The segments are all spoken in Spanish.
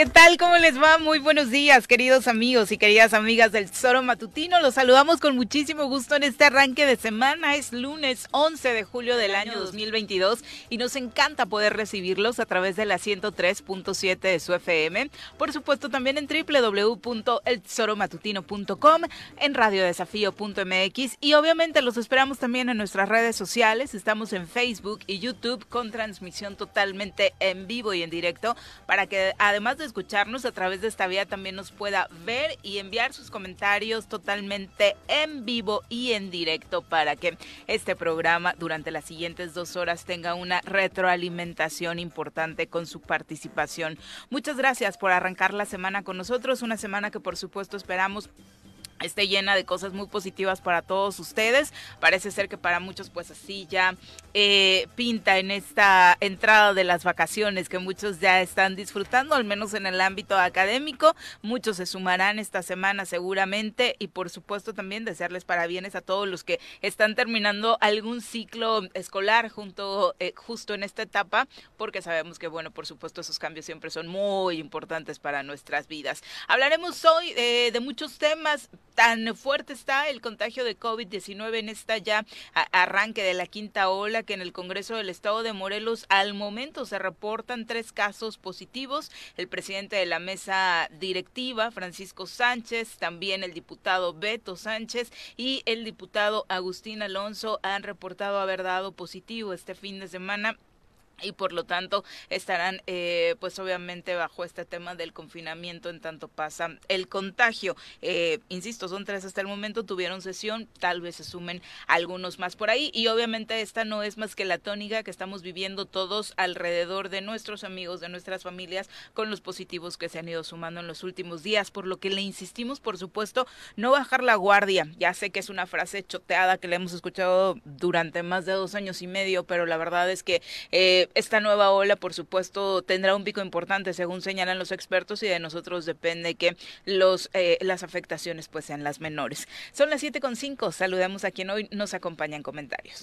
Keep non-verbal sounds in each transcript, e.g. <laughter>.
¿Qué tal? ¿Cómo les va? Muy buenos días, queridos amigos y queridas amigas del Tesoro Matutino. Los saludamos con muchísimo gusto en este arranque de semana. Es lunes 11 de julio del año 2022 y nos encanta poder recibirlos a través de la 103.7 de su FM. Por supuesto, también en www.eltesoromatutino.com, en radiodesafío.mx y obviamente los esperamos también en nuestras redes sociales. Estamos en Facebook y YouTube con transmisión totalmente en vivo y en directo para que además de escucharnos a través de esta vía también nos pueda ver y enviar sus comentarios totalmente en vivo y en directo para que este programa durante las siguientes dos horas tenga una retroalimentación importante con su participación. Muchas gracias por arrancar la semana con nosotros, una semana que por supuesto esperamos esté llena de cosas muy positivas para todos ustedes. Parece ser que para muchos pues así ya eh, pinta en esta entrada de las vacaciones que muchos ya están disfrutando, al menos en el ámbito académico. Muchos se sumarán esta semana seguramente y por supuesto también desearles parabienes a todos los que están terminando algún ciclo escolar junto, eh, justo en esta etapa, porque sabemos que bueno, por supuesto esos cambios siempre son muy importantes para nuestras vidas. Hablaremos hoy eh, de muchos temas tan fuerte está el contagio de COVID-19 en esta ya arranque de la quinta ola que en el Congreso del Estado de Morelos al momento se reportan tres casos positivos. El presidente de la mesa directiva, Francisco Sánchez, también el diputado Beto Sánchez y el diputado Agustín Alonso han reportado haber dado positivo este fin de semana y por lo tanto estarán eh, pues obviamente bajo este tema del confinamiento en tanto pasa el contagio. Eh, insisto son tres hasta el momento tuvieron sesión tal vez se sumen algunos más por ahí. Y obviamente esta no es más que la tónica que estamos viviendo todos alrededor de nuestros amigos de nuestras familias con los positivos que se han ido sumando en los últimos días. Por lo que le insistimos por supuesto no bajar la guardia. Ya sé que es una frase choteada que le hemos escuchado durante más de dos años y medio pero la verdad es que eh, esta nueva ola, por supuesto, tendrá un pico importante, según señalan los expertos, y de nosotros depende que los, eh, las afectaciones pues sean las menores. Son las 7.5, saludamos a quien hoy nos acompaña en comentarios.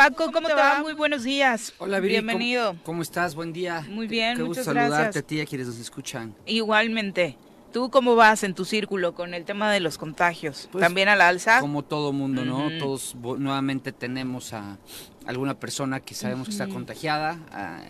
Paco, ¿cómo, te va? Muy buenos días. Hola, Viri, Bienvenido. ¿cómo, estás? Buen día. Muy bien, Qué muchas gusto saludarte gracias. a ti y a quienes nos escuchan. Igualmente. ¿Tú cómo vas en tu círculo con el tema de los contagios? Pues, ¿También a la alza? Como todo mundo, ¿no? Todos nuevamente tenemos a alguna persona que sabemos que está contagiada. ah,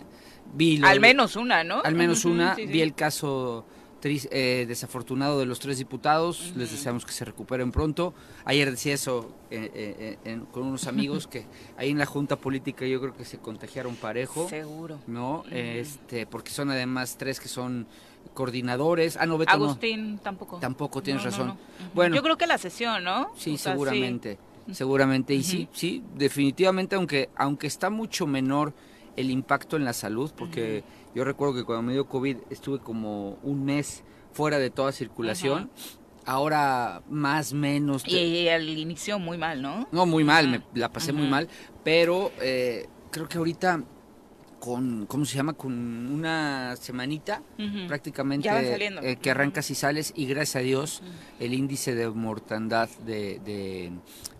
vi lo- Al menos una, ¿no? Al menos una. sí, sí. Vi el caso eh, desafortunado de los tres diputados. Les deseamos que se recuperen pronto. Ayer decía eso eh, eh, eh, en- con unos amigos que ahí en la junta política yo creo que se contagiaron parejo. Seguro. ¿no? Este, porque son además tres que son coordinadores. Ah, no, Beto no. Agustín tampoco. Tampoco tienes No, razón. no. Bueno. Yo creo que la sesión, ¿no? Sí, O sea, seguramente. Seguramente. Y sí, sí, definitivamente, aunque, aunque está mucho menor el impacto en la salud, porque yo recuerdo que cuando me dio COVID estuve como un mes fuera de toda circulación. Ahora más menos. Y, y al inicio muy mal, ¿no? No, muy mal, Ajá. me la pasé muy mal, pero eh, creo que ahorita con, ¿cómo se llama? Con una semanita Ujú. prácticamente eh, que arrancas y sales y gracias a Dios el índice de mortandad de, de,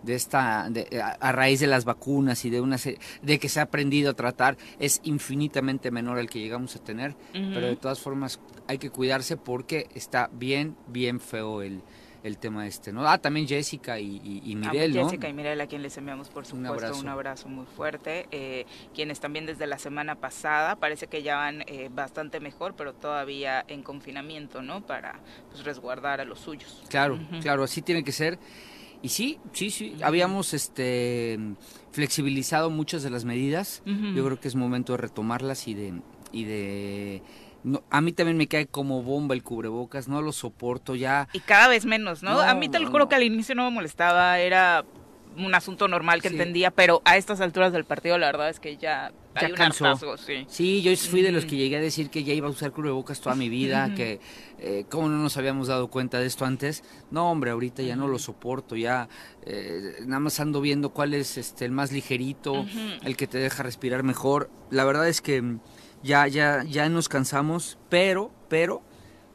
de esta de- a, a raíz de las vacunas y de una se- de que se ha aprendido a tratar es infinitamente menor al que llegamos a tener pero de todas formas hay que cuidarse porque está bien bien feo el, el tema este no ah también Jessica y, y, no Jessica y Mirel, a quien les enviamos por supuesto un abrazo, abrazo. muy fuerte, eh, quienes también desde la semana pasada parece que ya van eh, bastante mejor, pero todavía en confinamiento, ¿no? Para pues, resguardar a los suyos. Claro, claro, así tiene que ser. Y sí, sí, sí, habíamos este flexibilizado muchas de las medidas. Yo creo que es momento de retomarlas y de y de no, a mí también me cae como bomba el cubrebocas, no lo soporto ya. Y cada vez menos, ¿no? No, a mí te lo juro que al inicio no me molestaba, era un asunto normal que entendía, pero a estas alturas del partido la verdad es que ya, hay un hartazgo, sí. Sí, yo fui de los que llegué a decir que ya iba a usar cubrebocas toda mi vida, que eh, cómo no nos habíamos dado cuenta de esto antes. No, hombre, ahorita ya no lo soporto, ya eh, nada más ando viendo cuál es este el más ligerito, el que te deja respirar mejor. La verdad es que ya ya ya nos cansamos, pero pero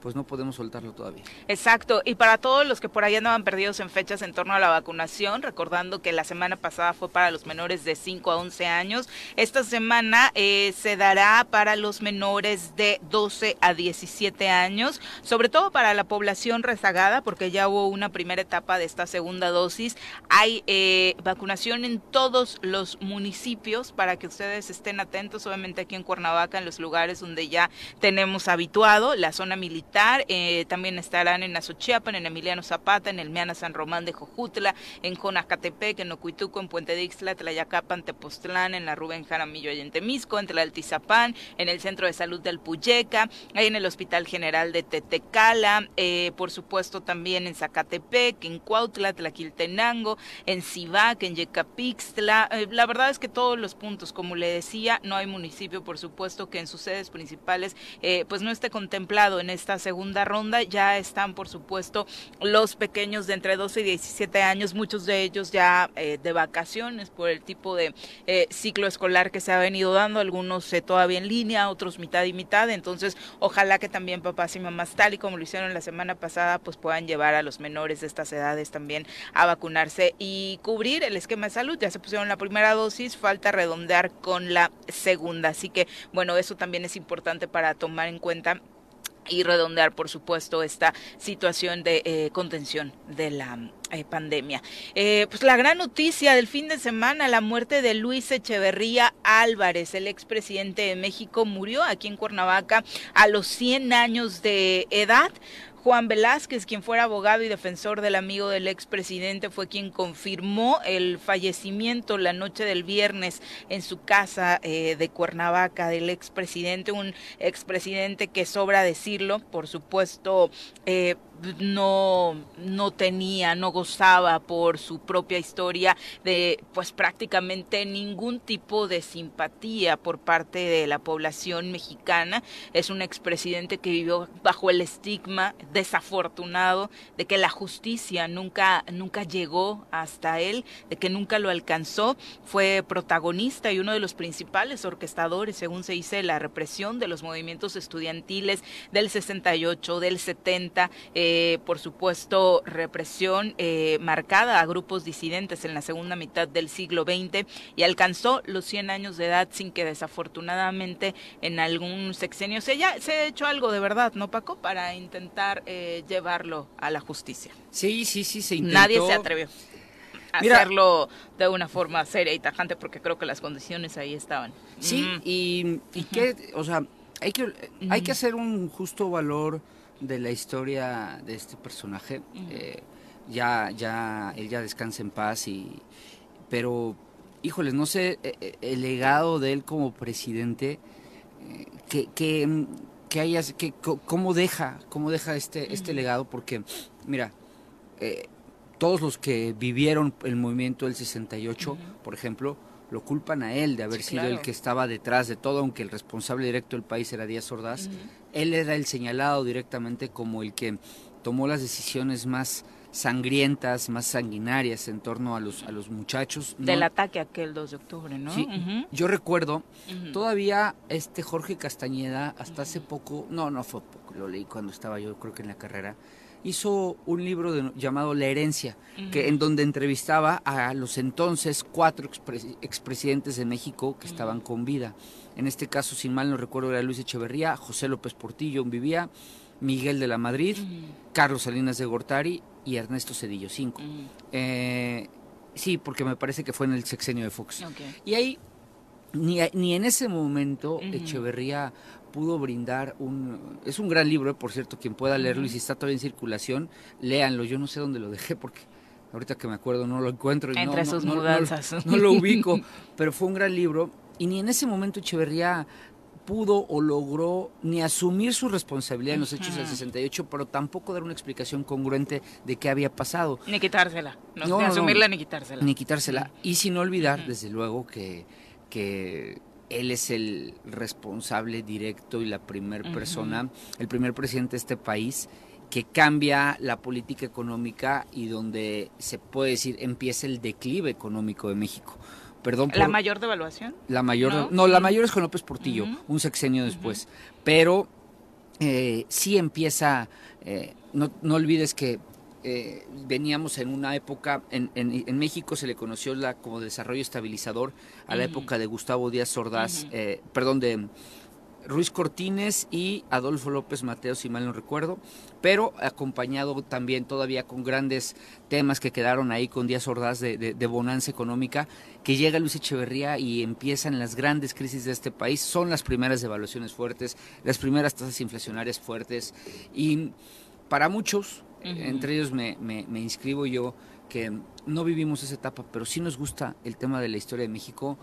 pues no podemos soltarlo todavía. Exacto, y para todos los que por ahí andaban perdidos en fechas en torno a la vacunación, recordando que la semana pasada fue para los menores de 5 a 11 años, esta semana eh, se dará para los menores de 12 a 17 años, sobre todo para la población rezagada, porque ya hubo una primera etapa de esta segunda dosis. Hay eh, vacunación en todos los municipios para que ustedes estén atentos, obviamente aquí en Cuernavaca, en los lugares donde ya tenemos habituado, la zona militar eh, también estarán en Azochiapan, en Emiliano Zapata, en el Miana San Román de Jojutla, en Jonacatepec, en Ocuituco, en Puente de Ixtla, Tlayacapan, Tepoztlán, en la Rubén Jaramillo y en Temisco, en Tlaltizapán, en el Centro de Salud del Puyeca, en el Hospital General de Tetecala, eh, por supuesto también en Zacatepec, en Cuautla, Tlaquiltenango, en Cibac, en Yecapixtla. Eh, la verdad es que todos los puntos, como le decía, no hay municipio, por supuesto, que en sus sedes principales pues no esté contemplado en estas segunda ronda. Ya están, por supuesto, los pequeños de entre 12 y 17 años, muchos de ellos ya eh, de vacaciones por el tipo de eh, ciclo escolar que se ha venido dando, algunos eh, todavía en línea, otros mitad y mitad. Entonces, ojalá que también papás y mamás, tal y como lo hicieron la semana pasada, pues puedan llevar a los menores de estas edades también a vacunarse y cubrir el esquema de salud. Ya se pusieron la primera dosis, falta redondear con la segunda. Así que, bueno, eso también es importante para tomar en cuenta y redondear, por supuesto, esta situación de eh, contención de la eh, pandemia. Eh, pues la gran noticia del fin de semana, la muerte de Luis Echeverría Álvarez, el expresidente de México, murió aquí en Cuernavaca a los 100 años de edad. Juan Velázquez, quien fuera abogado y defensor del amigo del expresidente, fue quien confirmó el fallecimiento la noche del viernes en su casa eh, de Cuernavaca del expresidente, un expresidente que sobra decirlo, por supuesto, eh, no, no tenía, no gozaba por su propia historia de pues prácticamente ningún tipo de simpatía por parte de la población mexicana. Es un expresidente que vivió bajo el estigma desafortunado de que la justicia nunca, nunca llegó hasta él, de que nunca lo alcanzó. Fue protagonista y uno de los principales orquestadores, según se dice, la represión de los movimientos estudiantiles del 68, del 70. Eh, por supuesto, represión eh, marcada a grupos disidentes en la segunda mitad del siglo XX y alcanzó los 100 años de edad sin que desafortunadamente en algún sexenio se haya, se ha hecho algo de verdad, ¿no, Paco? Para intentar eh, llevarlo a la justicia. Sí, sí, sí, se intentó. Nadie se atrevió a hacerlo de una forma seria y tajante porque creo que las condiciones ahí estaban. Sí, y, y que, o sea, hay que, hay que hacer un justo valor de la historia de este personaje. Eh, ya, ya, él ya descansa en paz y, pero, híjoles, no sé, eh, eh, el legado de él como presidente, que, que, que haya, que, cómo deja, cómo deja este, este legado, porque, mira, todos los que vivieron el movimiento del 68, por ejemplo, lo culpan a él de haber sido el que estaba detrás de todo, aunque el responsable directo del país era Díaz Ordaz. Él era el señalado directamente como el que tomó las decisiones más sangrientas, más sanguinarias en torno a los, a los muchachos. Del ataque aquel 2 de octubre, ¿no? Sí, yo recuerdo, todavía este Jorge Castañeda, hasta hace poco, no, no fue poco, lo leí cuando estaba yo creo que en la carrera, hizo un libro llamado La herencia, que, en donde entrevistaba a los entonces cuatro expresidentes de México que estaban con vida. En este caso, sin mal no recuerdo, era Luis Echeverría, José López Portillo vivía, Miguel de la Madrid, Carlos Salinas de Gortari y Ernesto Cedillo Cinco. Eh, sí, porque me parece que fue en el sexenio de Fox. Y ahí, ni, ni en ese momento, Echeverría pudo brindar un... Es un gran libro, eh, por cierto, quien pueda leerlo y si está todavía en circulación, léanlo. Yo no sé dónde lo dejé porque ahorita que me acuerdo no lo encuentro. Y Entre no, sus no, mudanzas. No, lo <laughs> <laughs> ubico, pero fue un gran libro y ni en ese momento Echeverría pudo o logró ni asumir su responsabilidad en los hechos del 68, pero tampoco dar una explicación congruente de qué había pasado. Ni quitársela, no, ni asumirla ni quitársela. Ni quitársela. Y sin olvidar, desde luego, que, que él es el responsable directo y la primera persona, el primer presidente de este país que cambia la política económica y donde se puede decir empieza el declive económico de México. Perdón ¿La mayor devaluación? La mayor, no, la mayor es con López Portillo, un sexenio después. Pero eh, sí empieza, eh, no, no olvides que eh, veníamos en una época, en, en, México se le conoció la, como desarrollo estabilizador a la época de Gustavo Díaz Ordaz, eh, perdón, de Ruiz Cortines y Adolfo López Mateo, si mal no recuerdo, pero acompañado también todavía con grandes temas que quedaron ahí con Díaz Ordaz de, de, bonanza económica, que llega Luis Echeverría y empiezan las grandes crisis de este país, son las primeras devaluaciones fuertes, las primeras tasas inflacionarias fuertes, y para muchos, entre ellos me, me, inscribo yo, que no vivimos esa etapa, pero sí nos gusta el tema de la historia de México.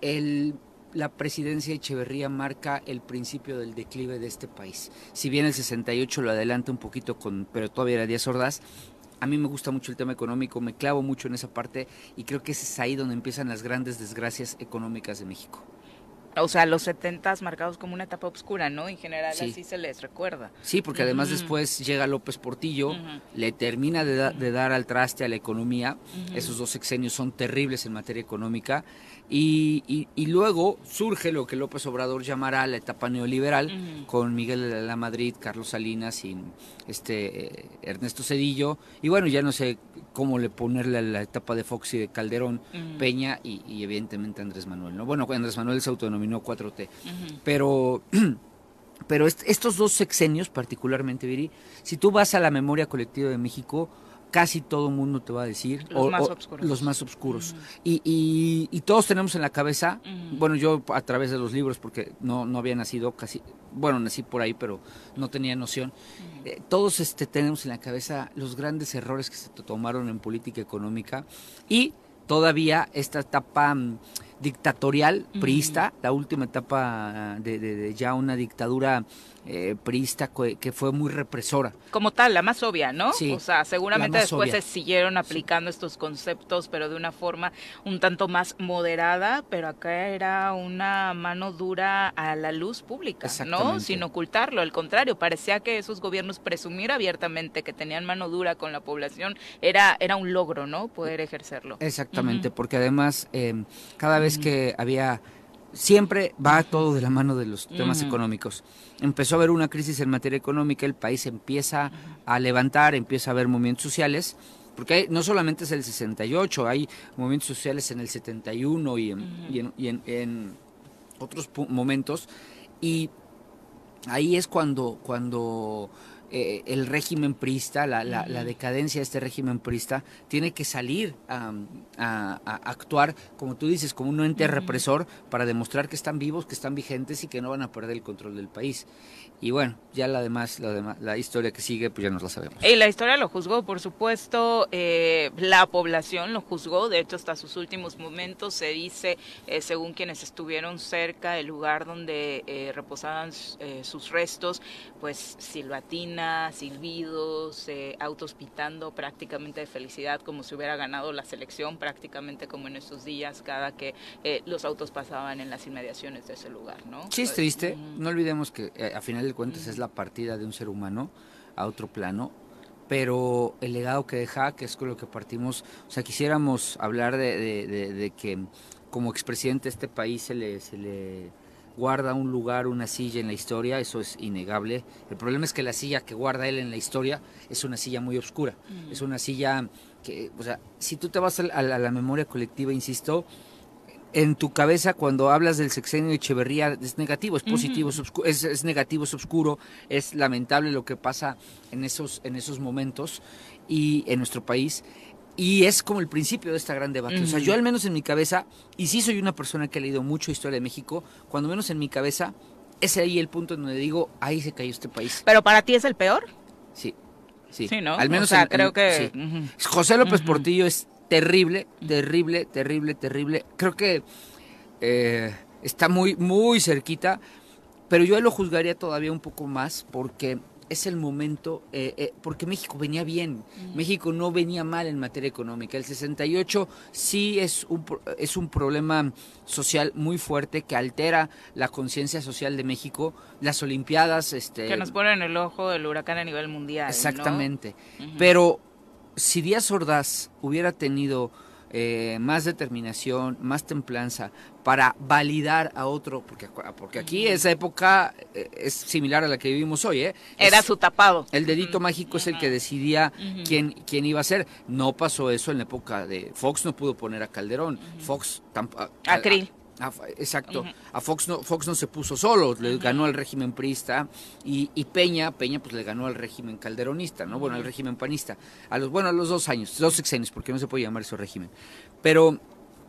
El, la presidencia de Echeverría marca el principio del declive de este país. Si bien el 68 lo adelanta un poquito, con, pero todavía era Díaz Ordaz, a mí me gusta mucho el tema económico, me clavo mucho en esa parte y creo que es ahí donde empiezan las grandes desgracias económicas de México o sea, los 70 marcados como una etapa oscura, ¿no? En general así se les recuerda. Sí, porque además después llega López Portillo, le termina de, dar al traste a la economía, esos dos sexenios son terribles en materia económica, y, y, luego surge lo que López Obrador llamará la etapa neoliberal, con Miguel de la Madrid, Carlos Salinas y este eh, Ernesto Cedillo, y bueno, ya no sé cómo le ponerle a la etapa de Fox y de Calderón, Peña y, evidentemente Andrés Manuel, ¿no? Bueno, Andrés Manuel se autodenominó 4T, pero... <clears throat> Pero estos dos sexenios, particularmente, Viri, si tú vas a la memoria colectiva de México, casi todo el mundo te va a decir. Los más oscuros. Los más oscuros. y, y, todos tenemos en la cabeza, bueno, yo a través de los libros, porque no, no había nacido casi, bueno, nací por ahí, pero no tenía noción. Eh, todos este, tenemos en la cabeza los grandes errores que se tomaron en política económica y todavía esta etapa mm, dictatorial, priista, la última etapa de, de, ya una dictadura eh, priista que fue muy represora. Como tal, la más obvia, ¿no? Sí, o sea, seguramente después se siguieron aplicando estos conceptos, pero de una forma un tanto más moderada, pero acá era una mano dura a la luz pública, ¿no? Sin ocultarlo, al contrario, parecía que esos gobiernos presumir abiertamente que tenían mano dura con la población era, era un logro, ¿no? Poder ejercerlo. Exactamente, porque además em, cada vez que había siempre va todo de la mano de los temas económicos. Empezó a haber una crisis en materia económica, el país empieza a levantar, empieza a haber movimientos sociales, porque no solamente es el 68, hay movimientos sociales en el 71 y en, y en, otros momentos, y ahí es cuando, cuando eh, el régimen prista, la, la, decadencia de este régimen prista, tiene que salir a, actuar, como tú dices, como un ente represor para demostrar que están vivos, que están vigentes y que no van a perder el control del país. Y bueno, ya la demás, la, demás, la historia que sigue, pues ya nos la sabemos. Y la historia lo juzgó, por supuesto, eh, la población lo juzgó, de hecho hasta sus últimos momentos se dice, eh, según quienes estuvieron cerca del lugar donde eh, reposaban sus restos, pues silbatina, silbidos, autos pitando prácticamente de felicidad, como si hubiera ganado la selección, prácticamente como en esos días, cada que los autos pasaban en las inmediaciones de ese lugar, ¿no? Sí, es triste, no olvidemos que a final cuentas es la partida de un ser humano a otro plano, pero el legado que deja, que es con lo que partimos, o sea, quisiéramos hablar de, que como expresidente de este país se le, se le guarda un lugar, una silla en la historia, eso es innegable. El problema es que la silla que guarda él en la historia es una silla muy oscura, es una silla que, o sea, si tú te vas a la memoria colectiva, insisto, en tu cabeza cuando hablas del sexenio de Echeverría es negativo, es positivo, es, negativo, es oscuro, es lamentable lo que pasa en esos, en esos momentos y en nuestro país. Y es como el principio de esta gran debate. O sea, yo al menos en mi cabeza, y sí soy una persona que ha leído mucho historia de México, cuando menos en mi cabeza, es ahí el punto en donde digo, ahí se cayó este país. ¿Pero para ti es el peor? Sí. Sí, ¿no? Al menos creo que... José López Portillo es terrible, terrible, terrible, terrible. Creo que eh, está muy, muy cerquita, pero yo lo juzgaría todavía un poco más porque es el momento, eh, eh, porque México venía bien, México no venía mal en materia económica. El 68 sí es un, es un problema social muy fuerte que altera la conciencia social de México. Las Olimpiadas... Este, que nos ponen el ojo del huracán a nivel mundial. Exactamente. Pero si Díaz Ordaz hubiera tenido eh, más determinación, más templanza para validar a otro, porque, porque aquí esa época eh, es similar a la que vivimos hoy. ¿eh? Era su tapado. El dedito mágico es el que decidía quién, quién iba a ser. No pasó eso en la época de Fox, no pudo poner a Calderón. Fox tampoco. A, Exacto. A Fox no, Fox no se puso solo, le ganó al régimen priista y, Peña, Peña pues le ganó al régimen calderonista, ¿no? Bueno, al régimen panista. A los, bueno, a los dos años, dos sexenios, porque no se puede llamar eso régimen. Pero,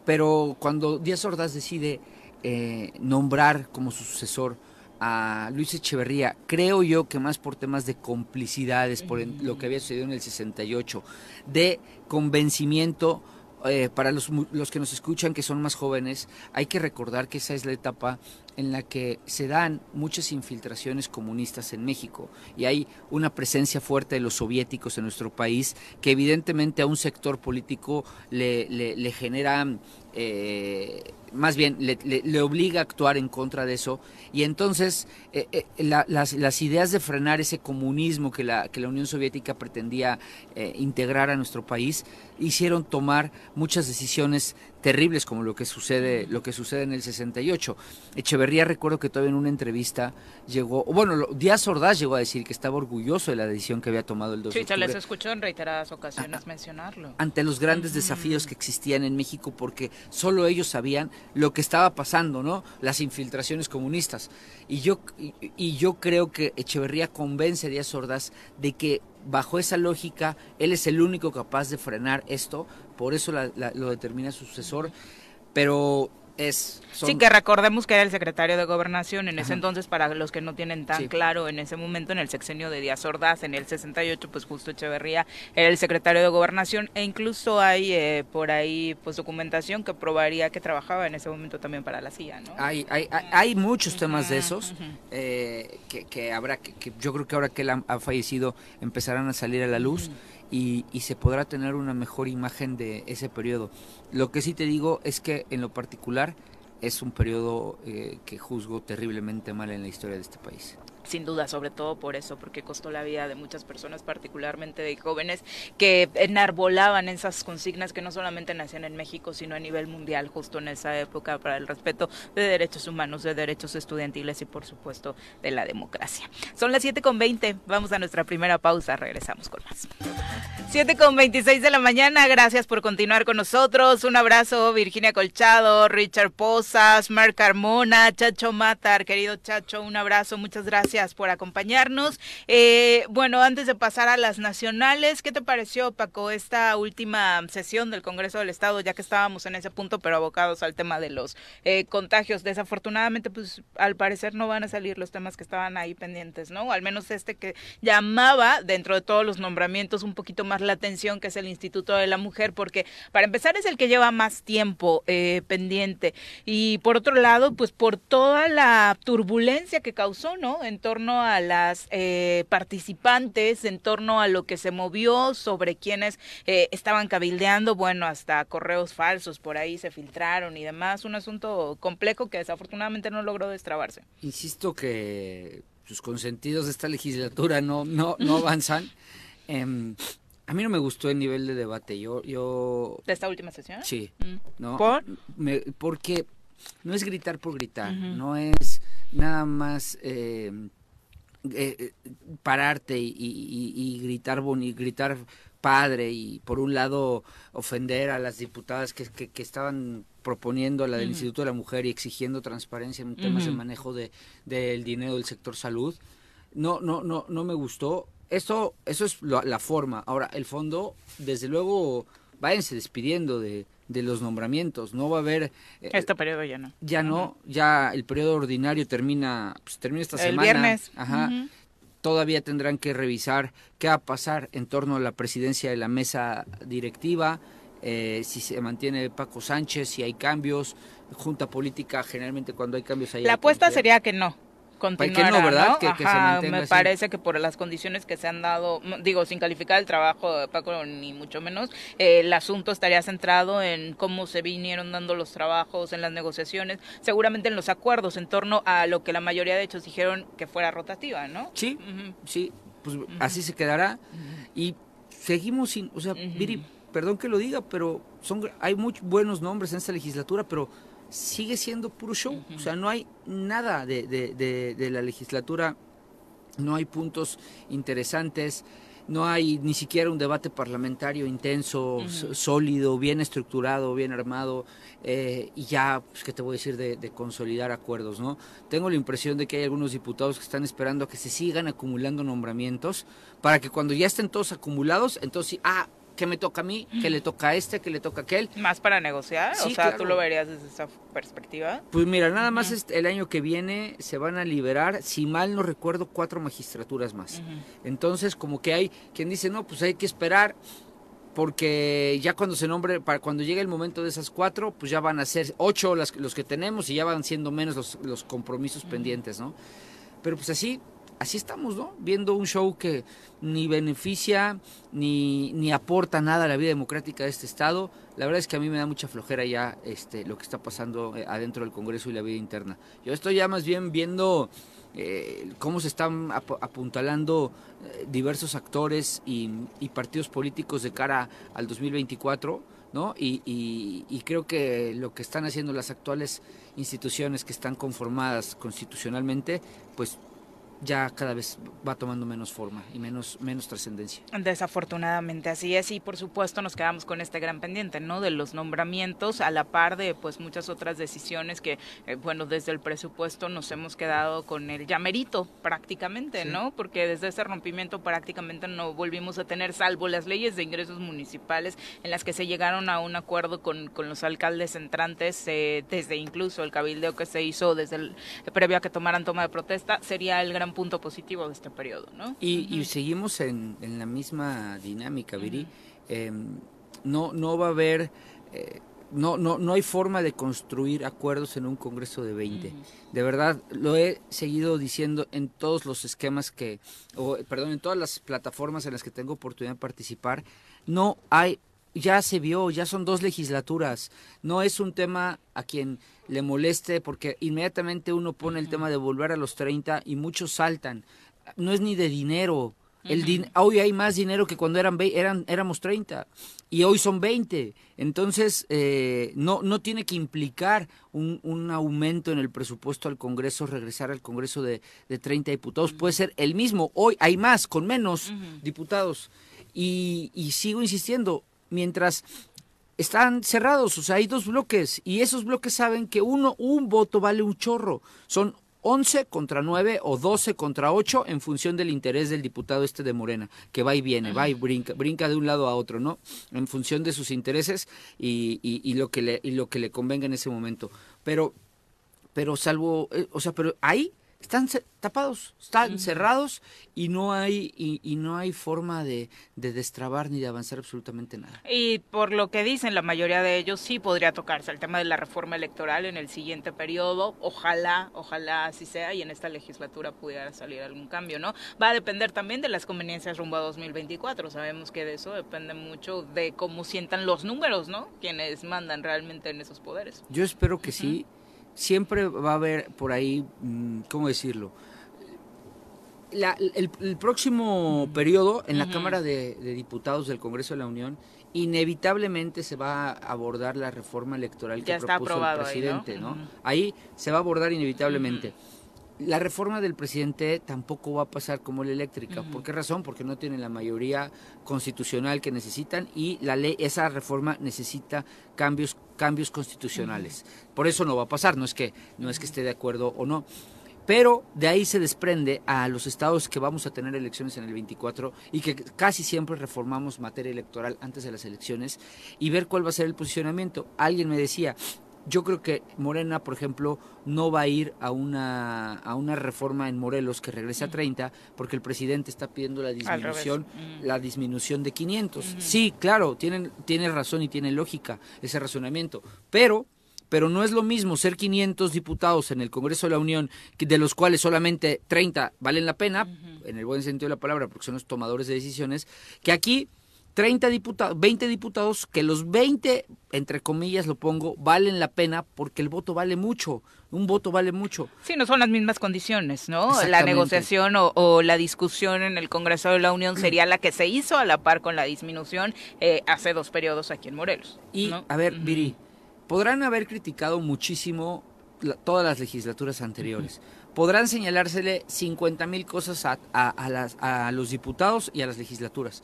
pero cuando Díaz Ordaz decide eh, nombrar como su sucesor a Luis Echeverría, creo yo que más por temas de complicidades, por lo que había sucedido en el 68, de convencimiento eh, para los, los, que nos escuchan que son más jóvenes, hay que recordar que esa es la etapa en la que se dan muchas infiltraciones comunistas en México y hay una presencia fuerte de los soviéticos en nuestro país que evidentemente a un sector político le, le, le genera eh, más bien le, obliga a actuar en contra de eso. Y entonces eh, eh, las, las, ideas de frenar ese comunismo que la, que la Unión Soviética pretendía integrar a nuestro país hicieron tomar muchas decisiones terribles como lo que sucede lo que sucede en el 68. Echeverría recuerdo que todavía en una entrevista llegó, bueno, Díaz Ordaz llegó a decir que estaba orgulloso de la decisión que había tomado el 2 sí, se les escuchó en reiteradas ocasiones mencionarlo. Ante los grandes desafíos que existían en México porque solo ellos sabían lo que estaba pasando, ¿no? Las infiltraciones comunistas. Y yo y, yo creo que Echeverría convence a Díaz Ordaz de que bajo esa lógica él es el único capaz de frenar esto por eso lo determina su sucesor, pero es... Sí, que recordemos que era el secretario de Gobernación en ese entonces, para los que no tienen tan claro, en ese momento, en el sexenio de Díaz Ordaz, en el 68, pues justo Echeverría era el secretario de Gobernación, e incluso hay eh, por ahí pues documentación que probaría que trabajaba en ese momento también para la CIA, ¿no? Hay, hay, hay, muchos temas de esos eh, que, que, habrá, que, yo creo que ahora que él ha, fallecido empezarán a salir a la luz y, se podrá tener una mejor imagen de ese periodo. Lo que sí te digo es que en lo particular es un periodo eh, que juzgo terriblemente mal en la historia de este país sin duda, sobre todo por eso, porque costó la vida de muchas personas, particularmente de jóvenes, que enarbolaban esas consignas que no solamente nacían en México, sino a nivel mundial, justo en esa época, para el respeto de derechos humanos, de derechos estudiantiles y, por supuesto, de la democracia. Son las 7.20, vamos a nuestra primera pausa, regresamos con más. 7.26 de la mañana, gracias por continuar con nosotros. Un abrazo, Virginia Colchado, Richard Posas, Mark Carmona, Chacho Matar, querido Chacho, un abrazo, muchas gracias por acompañarnos. Eh, bueno, antes de pasar a las nacionales, ¿qué te pareció, Paco, esta última sesión del Congreso del Estado, ya que estábamos en ese punto, pero abocados al tema de los eh, contagios? Desafortunadamente, pues al parecer no van a salir los temas que estaban ahí pendientes, ¿no? Al menos este que llamaba, dentro de todos los nombramientos, un poquito más la atención, que es el Instituto de la Mujer, porque para empezar es el que lleva más tiempo eh, pendiente. Y por otro lado, pues por toda la turbulencia que causó, ¿no? En torno a las eh, participantes, en torno a lo que se movió sobre quienes eh, estaban cabildeando, bueno, hasta correos falsos por ahí se filtraron y demás, un asunto complejo que desafortunadamente no logró destrabarse. Insisto que sus consentidos de esta legislatura no, no, no <laughs> avanzan. Em, a mí no me gustó el nivel de debate. Yo, yo... ¿De esta última sesión? Sí. Mm. ¿no? ¿Por? porque no es gritar por gritar, no es nada más eh, eh, eh, pararte y, gritar gritar padre y por un lado ofender a las diputadas que, que, estaban proponiendo la del Instituto de la Mujer y exigiendo transparencia en temas de manejo de, del dinero del sector salud. No, no, no, no me gustó. Eso, eso es la forma. Ahora, el fondo, desde luego, váyanse despidiendo de, de los nombramientos. No va a haber... Eh, este periodo ya no. Ya no, ya el periodo ordinario termina, pues, termina esta el semana. viernes. Ajá. Todavía tendrán que revisar qué va a pasar en torno a la presidencia de la mesa directiva, eh, si se mantiene Paco Sánchez, si hay cambios, junta política, generalmente cuando hay cambios hay... La apuesta sería que no. Continuara, no, ¿verdad? ¿no? Que- que se Ajá, mantenga me así. parece que por las condiciones que se han dado, digo, sin calificar el trabajo de Paco ni mucho menos, eh, el asunto estaría centrado en cómo se vinieron dando los trabajos, en las negociaciones, seguramente en los acuerdos en torno a lo que la mayoría de ellos dijeron que fuera rotativa, ¿no? Sí, Ujú. sí, pues así se quedará. Y seguimos sin, o sea, Viri, perdón que lo diga, pero son hay muchos buenos nombres en esta legislatura, pero sigue siendo puro show. O sea, no hay nada de, de, de, de la legislatura, no hay puntos interesantes. No hay ni siquiera un debate parlamentario intenso, sólido, bien estructurado, bien armado, eh, y ya, pues, ¿qué te voy a decir de, de consolidar acuerdos, no? Tengo la impresión de que hay algunos diputados que están esperando a que se sigan acumulando nombramientos para que cuando ya estén todos acumulados, entonces, ah, ¿qué me toca a mí? ¿Qué le toca a este? ¿Qué le toca a aquel? Más para negociar, o Sí, sea, claro. tú lo verías desde esa perspectiva. Pues mira, nada más este- el año que viene se van a liberar, si mal no recuerdo, cuatro magistraturas más. Entonces, como que hay quien dice, no, pues hay que esperar, porque ya cuando se nombre, para cuando llegue el momento de esas cuatro, pues ya van a ser ocho las- los que tenemos y ya van siendo menos los, los compromisos pendientes, ¿no? Pero pues así, así estamos, ¿no? Viendo un show que ni beneficia ni, ni aporta nada a la vida democrática de este Estado. La verdad es que a mí me da mucha flojera ya este, lo que está pasando eh, adentro del Congreso y la vida interna. Yo estoy ya más bien viendo eh, cómo se están ap- apuntalando eh, diversos actores y, y partidos políticos de cara al 2024, ¿no? Y, y- y creo que lo que están haciendo las actuales instituciones que están conformadas constitucionalmente, pues ya cada vez va tomando menos forma y menos, menos trascendencia. Desafortunadamente así es y por supuesto nos quedamos con este gran pendiente, ¿no? De los nombramientos a la par de pues muchas otras decisiones que eh, bueno, desde el presupuesto nos hemos quedado con el llamerito prácticamente, ¿no? Porque desde ese rompimiento prácticamente no volvimos a tener salvo las leyes de ingresos municipales en las que se llegaron a un acuerdo con, con los alcaldes entrantes eh, desde incluso el cabildeo que se hizo desde el previo a que tomaran toma de protesta sería el gran punto positivo de este periodo, ¿no? Y, y seguimos en, en la misma dinámica, Viri. Eh, no, no va a haber, eh, no, no, no hay forma de construir acuerdos en un Congreso de 20. De verdad, lo he seguido diciendo en todos los esquemas que, o, perdón, en todas las plataformas en las que tengo oportunidad de participar. No hay, ya se vio, ya son dos legislaturas. No es un tema a quien le moleste porque inmediatamente uno pone el tema de volver a los 30 y muchos saltan. No es ni de dinero. El din- hoy hay más dinero que cuando eran, eran éramos 30 y hoy son 20. Entonces, eh, no, no tiene que implicar un, un aumento en el presupuesto al Congreso, regresar al Congreso de, de 30 diputados. Puede ser el mismo. Hoy hay más, con menos diputados. Y, y sigo insistiendo, mientras están cerrados, o sea, hay dos bloques y esos bloques saben que uno, un voto vale un chorro. Son 11 contra 9 o 12 contra 8 en función del interés del diputado este de Morena, que va y viene, va y brinca, brinca de un lado a otro, ¿no? En función de sus intereses y, y- y lo que le y lo que le convenga en ese momento. Pero pero salvo, eh, o sea, pero ahí están tapados, están cerrados y no hay y, y no hay forma de, de destrabar ni de avanzar absolutamente nada. Y por lo que dicen la mayoría de ellos, sí podría tocarse el tema de la reforma electoral en el siguiente periodo. Ojalá, ojalá así sea y en esta legislatura pudiera salir algún cambio, ¿no? Va a depender también de las conveniencias rumbo a 2024. Sabemos que de eso depende mucho de cómo sientan los números, ¿no? Quienes mandan realmente en esos poderes. Yo espero que sí. Siempre va a haber por ahí, mm, ¿cómo decirlo? La- el, el próximo periodo en la Cámara de, de Diputados del Congreso de la Unión, inevitablemente se va a abordar la reforma electoral que Ya está propuso el aprobado ahí, ¿no? presidente. Ahí se va a abordar inevitablemente. La reforma del presidente tampoco va a pasar como la eléctrica. ¿Por qué razón? Porque no tienen la mayoría constitucional que necesitan y la ley, esa reforma necesita cambios, cambios constitucionales. Por eso no va a pasar. No es que, no es que esté de acuerdo o no. Pero de ahí se desprende a los estados que vamos a tener elecciones en el 24 y que casi siempre reformamos materia electoral antes de las elecciones y ver cuál va a ser el posicionamiento. Alguien me decía, yo creo que Morena, por ejemplo, no va a ir a una, a una reforma en Morelos que regrese a 30 porque el presidente está pidiendo la disminución, la disminución de 500. Sí, claro, tienen, tiene razón y tiene lógica ese razonamiento, pero pero no es lo mismo ser 500 diputados en el Congreso de la Unión, de los cuales solamente 30 valen la pena, en el buen sentido de la palabra, porque son los tomadores de decisiones, que aquí 30 diputados, 20 diputados, que los 20, entre comillas lo pongo, valen la pena porque el voto vale mucho, un voto vale mucho. Sí, no son las mismas condiciones, ¿no? La negociación o, la discusión en el Congreso de la Unión <clears throat> sería la que se hizo a la par con la disminución eh, hace dos periodos aquí en Morelos. Y, a ver, Viri, podrán haber criticado muchísimo todas las legislaturas anteriores. Podrán señalársele 50 mil cosas a, a los diputados y a las legislaturas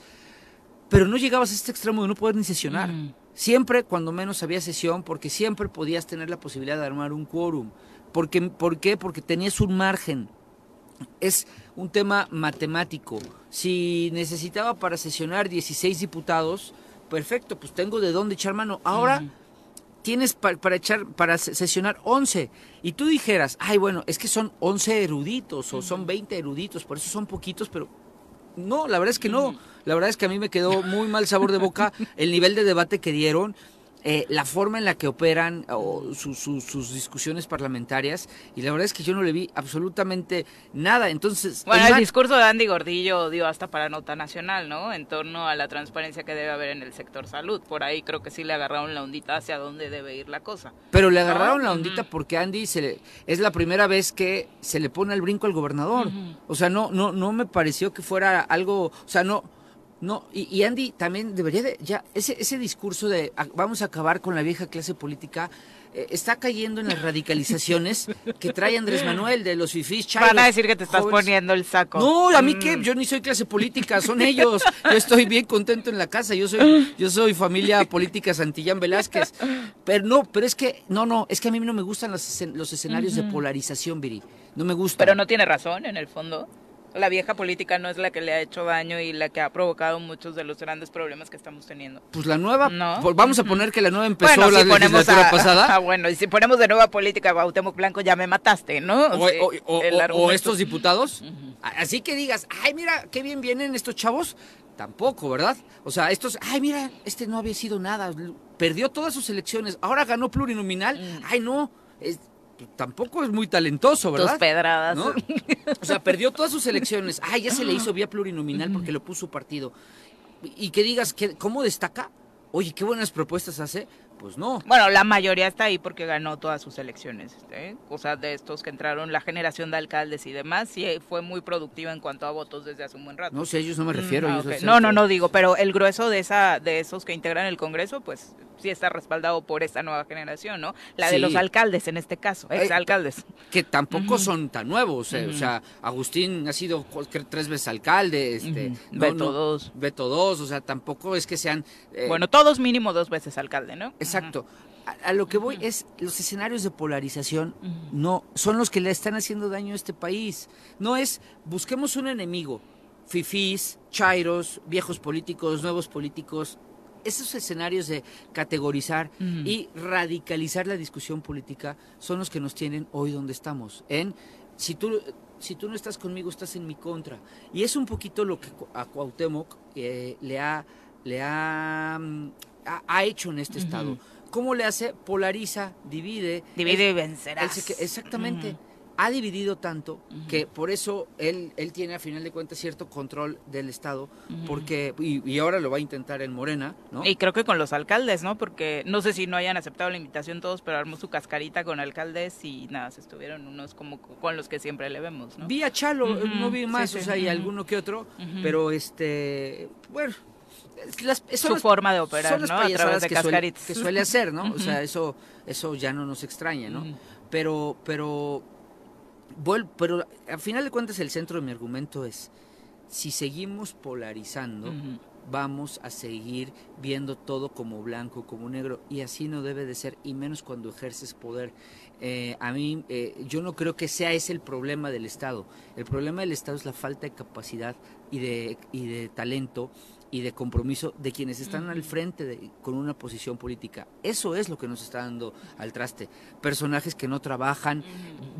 pero no llegabas a este extremo de no poder ni sesionar. Siempre, cuando menos había sesión, porque siempre podías tener la posibilidad de armar un quórum. Porque, ¿Por qué? Porque tenías un margen. Es un tema matemático. Si necesitaba para sesionar 16 diputados, perfecto, pues tengo de dónde echar mano. Ahora tienes para echar para sesionar 11 y tú dijeras, "Ay, bueno, es que son 11 eruditos o son 20 eruditos, por eso son poquitos, pero no, la verdad es que no. La verdad es que a mí me quedó muy mal sabor de boca <laughs> el nivel de debate que dieron. Eh, la forma en la que operan o sus discusiones parlamentarias y la verdad es que yo no le vi absolutamente nada. Entonces, bueno, el, discurso de Andy Gordillo dio hasta para nota nacional, ¿no? En torno a la transparencia que debe haber en el sector salud. Por ahí creo que sí le agarraron la ondita hacia dónde debe ir la cosa. Pero le agarraron la ondita porque Andy se es la primera vez que se le pone el brinco al gobernador. O sea, no no no me pareció que fuera algo, o sea, no no, y, Andy también debería de, ya, ese, ese discurso de vamos a acabar con la vieja clase política, eh, está cayendo en las radicalizaciones que trae Andrés Manuel de los fifís. Van a decir que te estás poniendo el saco. No, a mí mm. qué, yo ni soy clase política, son ellos. Yo estoy bien contento en la casa, yo soy, yo soy familia política Santillán Velázquez. Pero no, pero es que, no, no, es que a mí no me gustan los, los escenarios de polarización, Viri. No me gustan. Pero no tiene razón en el fondo la vieja política no es la que le ha hecho daño y la que ha provocado muchos de los grandes problemas que estamos teniendo. Pues la nueva, pues vamos a poner que la nueva empezó la legislatura pasada. <laughs> Ah, bueno, y si ponemos de nueva política Bautemo Blanco ya me mataste, ¿no? O, estos diputados. Así que digas, ay, mira, qué bien vienen estos chavos. Tampoco, ¿verdad? O sea, estos, ay, mira, este no había sido nada, perdió todas sus elecciones, ahora ganó plurinominal. Mm. Ay, no, es, tampoco es muy talentoso, ¿verdad? Tus pedradas. O sea, perdió todas sus elecciones. Ah, ya se le hizo vía plurinominal porque lo puso partido. Y que digas, que, ¿cómo destaca? Oye, qué buenas propuestas hace. Pues no. Bueno, la mayoría está ahí porque ganó todas sus elecciones. ¿eh? O sea, de estos que entraron, la generación de alcaldes y demás, sí fue muy productiva en cuanto a votos desde hace un buen rato. No sé, ellos no me refiero. Ah, no, no, no digo, pero el grueso de esa de esos que integran el Congreso, pues sí está respaldado por esta nueva generación, ¿no? La de los alcaldes en este caso, eh, exalcaldes. que tampoco son tan nuevos, eh, o sea, Agustín ha sido tres veces alcalde, este, Beto dos. Beto dos, o sea, tampoco es que sean... Eh, bueno, todos mínimo dos veces alcalde, ¿no? Exacto. A, lo que voy es, los escenarios de polarización no son los que le están haciendo daño a este país. No es, busquemos un enemigo, fifís, chairos, viejos políticos, nuevos políticos, esos escenarios de categorizar y radicalizar la discusión política son los que nos tienen hoy donde estamos. En si tú si tú no estás conmigo estás en mi contra y es un poquito lo que a Cuauhtémoc eh, le ha le ha, mm, ha, hecho en este estado. ¿Cómo le hace? Polariza, divide. Divide y vencerás. exactamente ha dividido tanto que por eso él, él tiene a final de cuentas cierto control del Estado, porque y, ahora lo va a intentar en Morena, ¿no? Y creo que con los alcaldes, ¿no? Porque no sé si no hayan aceptado la invitación todos, pero armó su cascarita con alcaldes y nada, se estuvieron unos como con los que siempre le vemos, ¿no? Vi a Chalo, no vi más, o sea, y alguno que otro, pero este, bueno, su forma de operar, ¿no? A través de que cascaritas. Suele, que suele hacer, ¿no? O sea, eso, eso ya no nos extraña, ¿no? Pero, pero pero al final de cuentas el centro de mi argumento es, si seguimos polarizando, vamos a seguir viendo todo como blanco, como negro, y así no debe de ser, y menos cuando ejerces poder. Eh, a mí, eh, yo no creo que sea ese el problema del Estado. El problema del Estado es la falta de capacidad y de, y de talento y de compromiso de quienes están al frente de, con una posición política. Eso es lo que nos está dando al traste. Personajes que no trabajan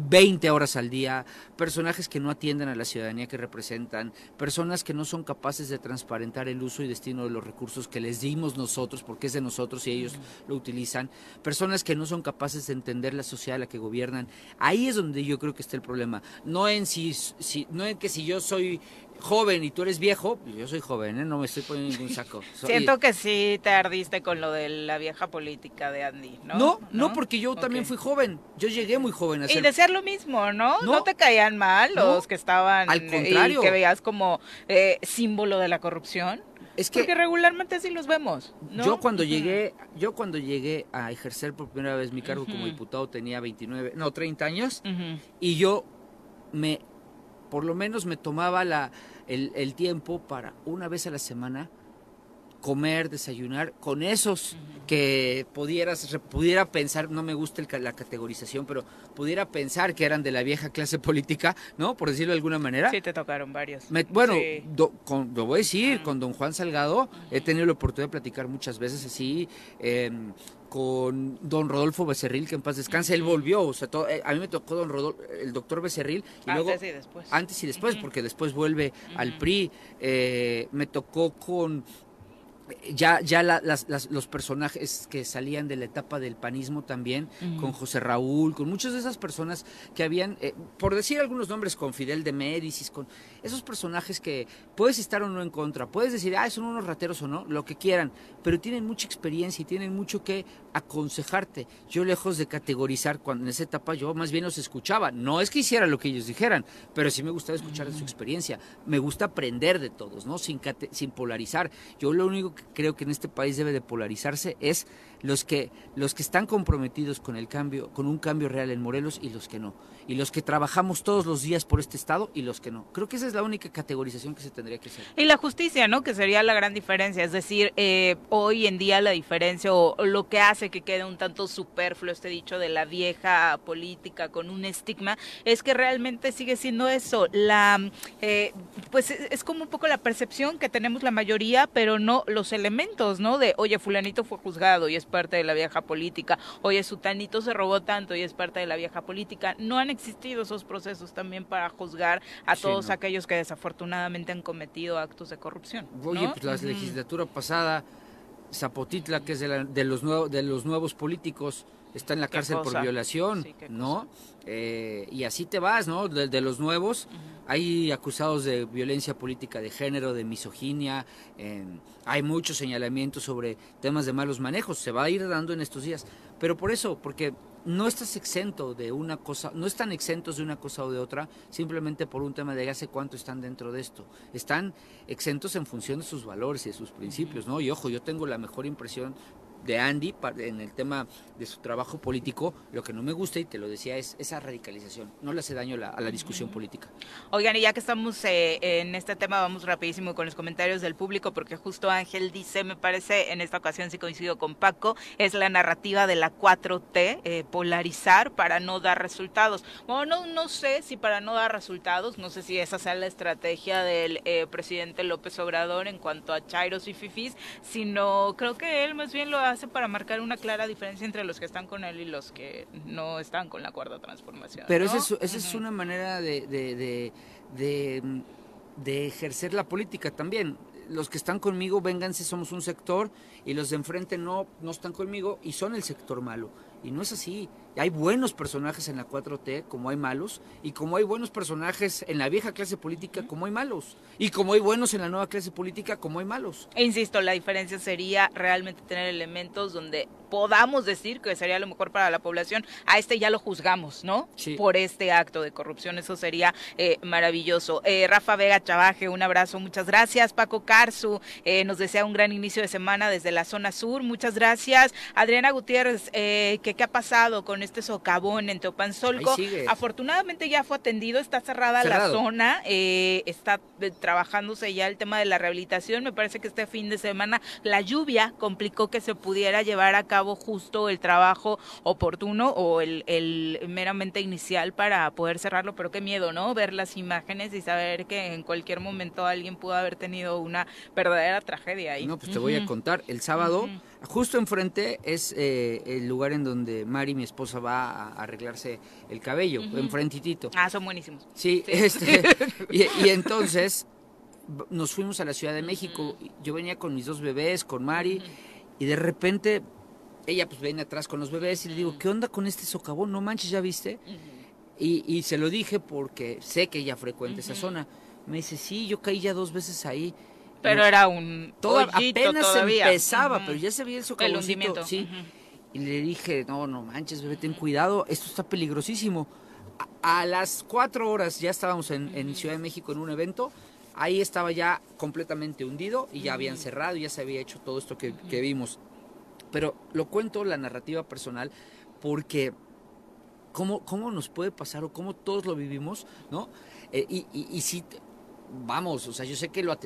20 horas al día, personajes que no atienden a la ciudadanía que representan, personas que no son capaces de transparentar el uso y destino de los recursos que les dimos nosotros, porque es de nosotros y ellos lo utilizan, personas que no son capaces de entender la sociedad a la que gobiernan. Ahí es donde yo creo que está el problema. No en si, si no en que si yo soy joven y tú eres viejo, yo soy joven, ¿eh? no me estoy poniendo ningún saco. <laughs> Siento que sí te ardiste con lo de la vieja política de Andy, ¿no? No, no, porque yo también fui joven. Yo llegué muy joven a ser... Y decías lo mismo, ¿no? ¿no? te caían mal los que estaban... Al contrario. Y que veías como eh, símbolo de la corrupción. Es que porque regularmente así los vemos. Yo cuando llegué, yo cuando llegué a ejercer por primera vez mi cargo como diputado tenía 29, no, 30 años y yo me por lo menos me tomaba la, el, tiempo para una vez a la semana comer, desayunar con esos que pudieras, pudiera pensar, no me gusta la categorización, pero pudiera pensar que eran de la vieja clase política, ¿no? Por decirlo de alguna manera. Sí, te tocaron varios. bueno, lo voy a decir, con don Juan Salgado he tenido la oportunidad de platicar muchas veces así. Eh, con don Rodolfo Becerril, que en paz descanse, él volvió, o sea, eh, a mí me tocó don Rodolfo, el doctor Becerril, y antes y después. Antes y después, porque después vuelve al PRI, eh, me tocó con ya, ya los personajes que salían de la etapa del panismo también, con José Raúl, con muchas de esas personas que habían, eh, por decir algunos nombres, con Fidel de Médicis, con esos personajes que puedes estar o no en contra, puedes decir, ah, son unos rateros o no, lo que quieran, pero tienen mucha experiencia y tienen mucho que aconsejarte. Yo lejos de categorizar, cuando en esa etapa yo más bien los escuchaba, no es que hiciera lo que ellos dijeran, pero sí me gustaba escuchar su experiencia, me gusta aprender de todos, ¿no? Sin, sin polarizar. Yo lo único creo que en este país debe de polarizarse es los que, los que están comprometidos con el cambio, con un cambio real en Morelos y los que no. Y los que trabajamos todos los días por este Estado y los que no. Creo que esa es la única categorización que se tendría que hacer. Y la justicia, ¿no? Que sería la gran diferencia. Es decir, eh, hoy en día la diferencia o, lo que hace que quede un tanto superfluo este dicho de la vieja política con un estigma es que realmente sigue siendo eso. La, eh, pues es como un poco la percepción que tenemos la mayoría, pero no los elementos, ¿no? De, oye, fulanito fue juzgado y es parte de la vieja política, oye, Sutanito se robó tanto y es parte de la vieja política. No han existido esos procesos también para juzgar a todos aquellos que desafortunadamente han cometido actos de corrupción. Oye, pues la legislatura pasada, Zapotitla, que es de, los, nuevos, de los nuevos políticos, está en la cárcel por violación, ¿no? Eh, y así te vas, ¿no? De, los nuevos, hay acusados de violencia política de género, de misoginia, hay muchos señalamientos sobre temas de malos manejos, se va a ir dando en estos días. Pero por eso, porque no estás exento de una cosa, no están exentos de una cosa o de otra simplemente por un tema de hace cuánto están dentro de esto. Están exentos en función de sus valores y de sus principios, ¿no? Y ojo, yo tengo la mejor impresión de Andy en el tema de su trabajo político, lo que no me gusta, y te lo decía, es esa radicalización. No le hace daño a la discusión política. Oigan, y ya que estamos eh, en este tema, vamos rapidísimo con los comentarios del público, porque justo Ángel dice, me parece, en esta ocasión sí coincido con Paco, es la narrativa de la 4T, eh, polarizar para no dar resultados. Bueno, no, sé si para no dar resultados, no sé si esa sea la estrategia del eh, presidente López Obrador en cuanto a Chairos y Fifis, sino creo que él más bien lo hace para marcar una clara diferencia entre los que están con él y los que no están con la cuarta transformación. Pero esa, es, una manera de, de, de, ejercer la política también. Los que están conmigo, vénganse, somos un sector, y los de enfrente no, no están conmigo y son el sector malo. Y no es así. Hay buenos personajes en la 4T como hay malos, y como hay buenos personajes en la vieja clase política como hay malos, y como hay buenos en la nueva clase política como hay malos. E insisto, la diferencia sería realmente tener elementos donde podamos decir que sería lo mejor para la población, a este ya lo juzgamos, ¿no? Por este acto de corrupción, eso sería eh, maravilloso. Eh, Rafa Vega Chavaje, un abrazo, muchas gracias. Paco Carzu eh, nos desea un gran inicio de semana desde la zona sur, muchas gracias. Adriana Gutiérrez, que qué ha pasado con este socavón en Teopanzolco. Afortunadamente ya fue atendido, está cerrada la zona, eh, está eh, trabajándose ya el tema de la rehabilitación. Me parece que este fin de semana la lluvia complicó que se pudiera llevar a cabo justo el trabajo oportuno o el, el meramente inicial para poder cerrarlo, pero qué miedo, ¿no? Ver las imágenes y saber que en cualquier momento alguien pudo haber tenido una verdadera tragedia ahí. No, pues te voy a contar, el sábado, justo enfrente es eh, el lugar en donde Mari, mi esposa, va a arreglarse el cabello, enfrentitito. Ah, son buenísimos. Sí, <laughs> Este, <laughs> y, entonces nos fuimos a la Ciudad de México. Yo venía con mis dos bebés, con Mari, y de repente ella pues viene atrás con los bebés y le digo, ¿qué onda con este socavón? No manches, ¿ya viste? y, y, se lo dije porque sé que ella frecuenta esa zona. Me dice, sí, yo caí ya dos veces ahí. Pero era un todo apenas empezaba, pero ya se veía el socavoncito. sí. Y le dije, no, no manches, bebé, ten cuidado, esto está peligrosísimo. A, las cuatro horas ya estábamos en, Ciudad de México en un evento, ahí estaba ya completamente hundido y ya habían cerrado, ya se había hecho todo esto que, vimos. Pero lo cuento la narrativa personal porque cómo, cómo nos puede pasar o cómo todos lo vivimos, ¿no? Eh, y, y, y si vamos, o sea, yo sé que lo,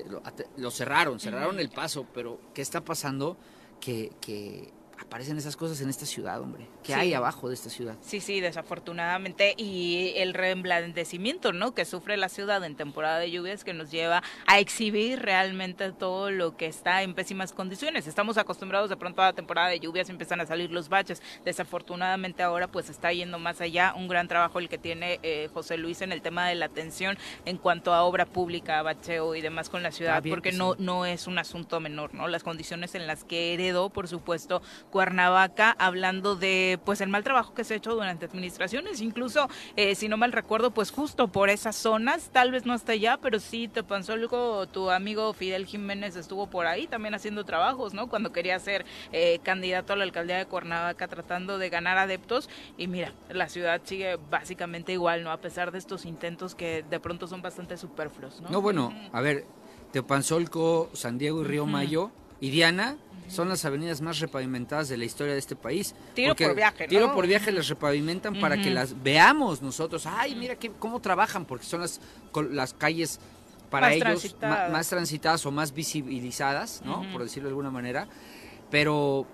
lo, cerraron, cerraron el paso, pero ¿qué está pasando? Que, que aparecen esas cosas en esta ciudad, hombre. ¿Qué hay abajo de esta ciudad? Sí, sí, desafortunadamente. Y el reemblandecimiento, ¿no? Que sufre la ciudad en temporada de lluvias que nos lleva a exhibir realmente todo lo que está en pésimas condiciones. Estamos acostumbrados de pronto a la temporada de lluvias, empiezan a salir los baches. Desafortunadamente ahora pues está yendo más allá. Un gran trabajo el que tiene eh, José Luis en el tema de la atención en cuanto a obra pública, bacheo y demás con la ciudad, porque no, no es un asunto menor, ¿no? Las condiciones en las que heredó, por supuesto, Cuernavaca, hablando de pues el mal trabajo que se ha hecho durante administraciones, incluso eh, si no mal recuerdo, pues justo por esas zonas, tal vez no hasta allá, pero sí te pasó algo, tu amigo Fidel Jiménez estuvo por ahí también haciendo trabajos, ¿no? Cuando quería ser eh, candidato a la alcaldía de Cuernavaca tratando de ganar adeptos y mira, la ciudad sigue básicamente igual, ¿no? A pesar de estos intentos que de pronto son bastante superfluos, ¿no? No, bueno, a ver, Teopanzolco, San Diego y Río Mayo y Diana son las avenidas más repavimentadas de la historia de este país. Tiro por viaje, ¿no? Tiro por viaje las repavimentan para que las veamos nosotros. Ay, mira qué, cómo trabajan, porque son las, las calles para ellos Más, transitadas o más visibilizadas, ¿no? Por decirlo de alguna manera. Pero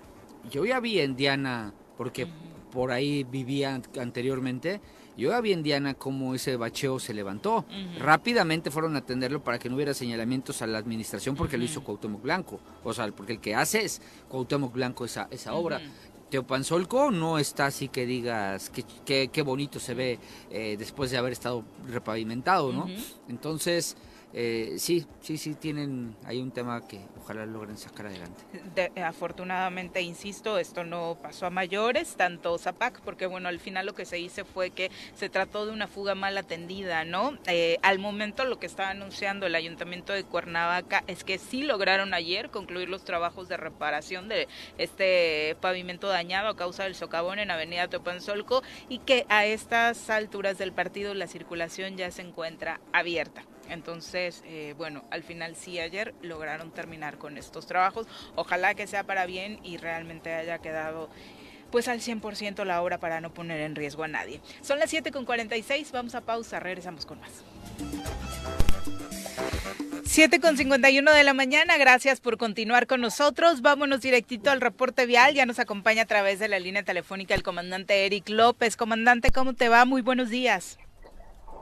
yo ya vi en Diana, porque por ahí vivía anteriormente, yo ya vi en Diana cómo ese bacheo se levantó. Rápidamente fueron a atenderlo para que no hubiera señalamientos a la administración porque lo hizo Cuauhtémoc Blanco. O sea, porque el que hace es Cuauhtémoc Blanco esa, esa obra. Teopanzolco no está así que digas que, qué bonito se ve eh, después de haber estado repavimentado, ¿no? Entonces, eh, sí, sí, sí, tienen hay un tema que ojalá logren sacar adelante. afortunadamente, insisto, esto no pasó a mayores, tanto Zapac, porque bueno, al final lo que se hizo fue que se trató de una fuga mal atendida, ¿no? Eh, al momento lo que estaba anunciando el Ayuntamiento de Cuernavaca es que sí lograron ayer concluir los trabajos de reparación de este pavimento dañado a causa del socavón en Avenida Topanzolco y que a estas alturas del partido la circulación ya se encuentra abierta. Entonces, eh, bueno, al final sí ayer lograron terminar con estos trabajos. Ojalá que sea para bien y realmente haya quedado pues al 100% la obra para no poner en riesgo a nadie. Son las 7.46, vamos a pausa, regresamos con más. 7 con 51 de la mañana, gracias por continuar con nosotros. Vámonos directito al reporte vial. Ya nos acompaña a través de la línea telefónica el comandante Eric López. Comandante, ¿cómo te va? Muy buenos días.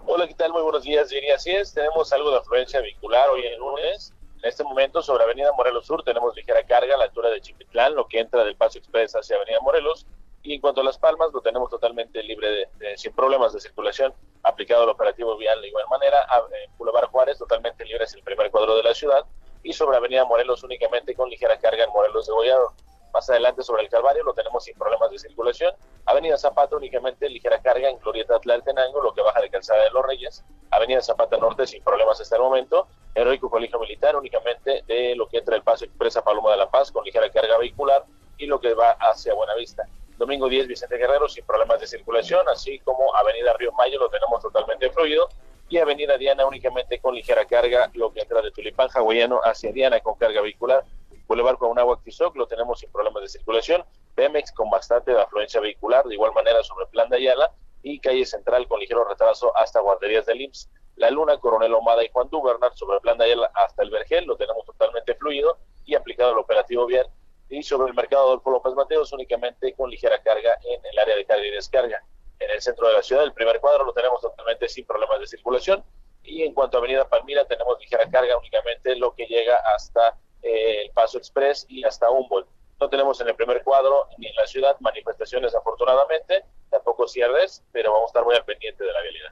Hola, ¿qué tal? Muy buenos días, Jenny. Así es, tenemos algo de afluencia vehicular hoy en lunes. En este momento, sobre Avenida Morelos Sur, tenemos ligera carga a la altura de Chipitlán, lo que entra del Paso Express hacia Avenida Morelos. Y en cuanto a Las Palmas, lo tenemos totalmente libre, de, sin problemas de circulación, aplicado el operativo vial de igual manera. En Boulevard Juárez, totalmente libre, es el primer cuadro de la ciudad. Y sobre Avenida Morelos, únicamente con ligera carga en Morelos de Gollado. Más adelante sobre el Calvario lo tenemos sin problemas de circulación. Avenida Zapata únicamente ligera carga en Glorieta Tlaltenango, lo que baja de Calzada de los Reyes. Avenida Zapata Norte sin problemas hasta el momento. Heroico Colegio Militar únicamente de lo que entra el Paso Expresa Paloma de la Paz con ligera carga vehicular y lo que va hacia Buenavista. Domingo 10 Vicente Guerrero sin problemas de circulación, así como Avenida Río Mayo lo tenemos totalmente fluido y Avenida Diana únicamente con ligera carga, lo que entra de Tulipán Hawaiano hacia Diana con carga vehicular Boulevard con un agua Tizoc lo tenemos sin problemas de circulación Pemex con bastante afluencia vehicular, de igual manera sobre Plan de Ayala y calle central con ligero retraso hasta guarderías del IMSS. La Luna, Coronel Omada y Juan Dubernard sobre Plan de Ayala hasta el Vergel, lo tenemos totalmente fluido y aplicado el operativo bien. Y sobre el mercado Adolfo López Mateos únicamente con ligera carga en el área de carga y descarga. En el centro de la ciudad, el primer cuadro lo tenemos totalmente sin problemas de circulación. Y en cuanto a Avenida Palmira, tenemos ligera carga únicamente lo que llega hasta eh, el Paso Express y hasta Humboldt. No tenemos en el primer cuadro ni en la ciudad manifestaciones afortunadamente, tampoco cierres, pero vamos a estar muy al pendiente de la realidad.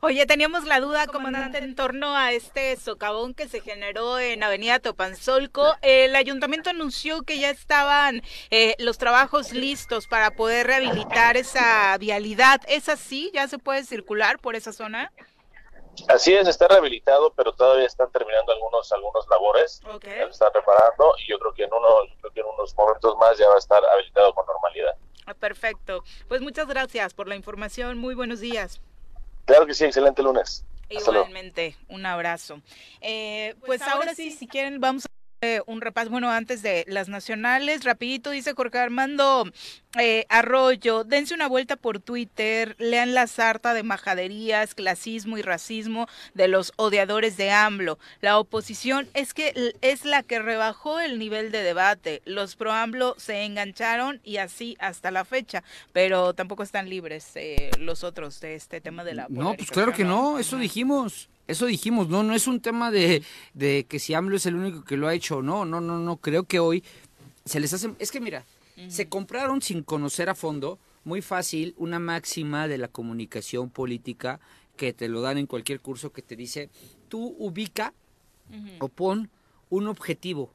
Oye, teníamos la duda, comandante, en torno a este socavón que se generó en Avenida Topanzolco. El ayuntamiento anunció que ya estaban eh, los trabajos listos para poder rehabilitar esa vialidad. ¿Es así? ¿Ya se puede circular por esa zona? Así es, está rehabilitado, pero todavía están terminando algunos algunos labores. Okay. están reparando y yo creo que en unos creo que en unos momentos más ya va a estar habilitado con normalidad. Ah, perfecto. Pues muchas gracias por la información. Muy buenos días. Claro que sí, excelente lunes. Igualmente, un abrazo. Eh, pues, pues ahora sí, si quieren, vamos a eh, un repaso, bueno, antes de las nacionales, rapidito, dice Jorge Armando eh, Arroyo, dense una vuelta por Twitter, lean la sarta de majaderías, clasismo y racismo de los odiadores de AMLO. La oposición es que es la que rebajó el nivel de debate. Los pro AMLO se engancharon y así hasta la fecha, pero tampoco están libres eh, los otros de este tema de la No, pues claro que no, eso dijimos. Eso dijimos, no, no es un tema de, de que si AMLO es el único que lo ha hecho, no, no, no, no, creo que hoy se les hace, es que mira, se compraron sin conocer a fondo, muy fácil, una máxima de la comunicación política que te lo dan en cualquier curso que te dice, tú ubica o pon un objetivo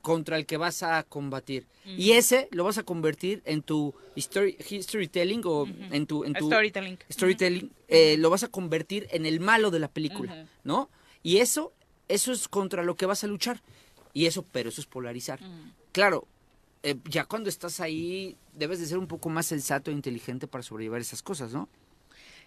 contra el que vas a combatir. Y ese lo vas a convertir en tu story, storytelling o en tu, en tu storytelling, storytelling eh, lo vas a convertir en el malo de la película, ¿no? Y eso, eso es contra lo que vas a luchar. Y eso, pero eso es polarizar. Claro, eh, ya cuando estás ahí debes de ser un poco más sensato e inteligente para sobrellevar esas cosas, ¿no?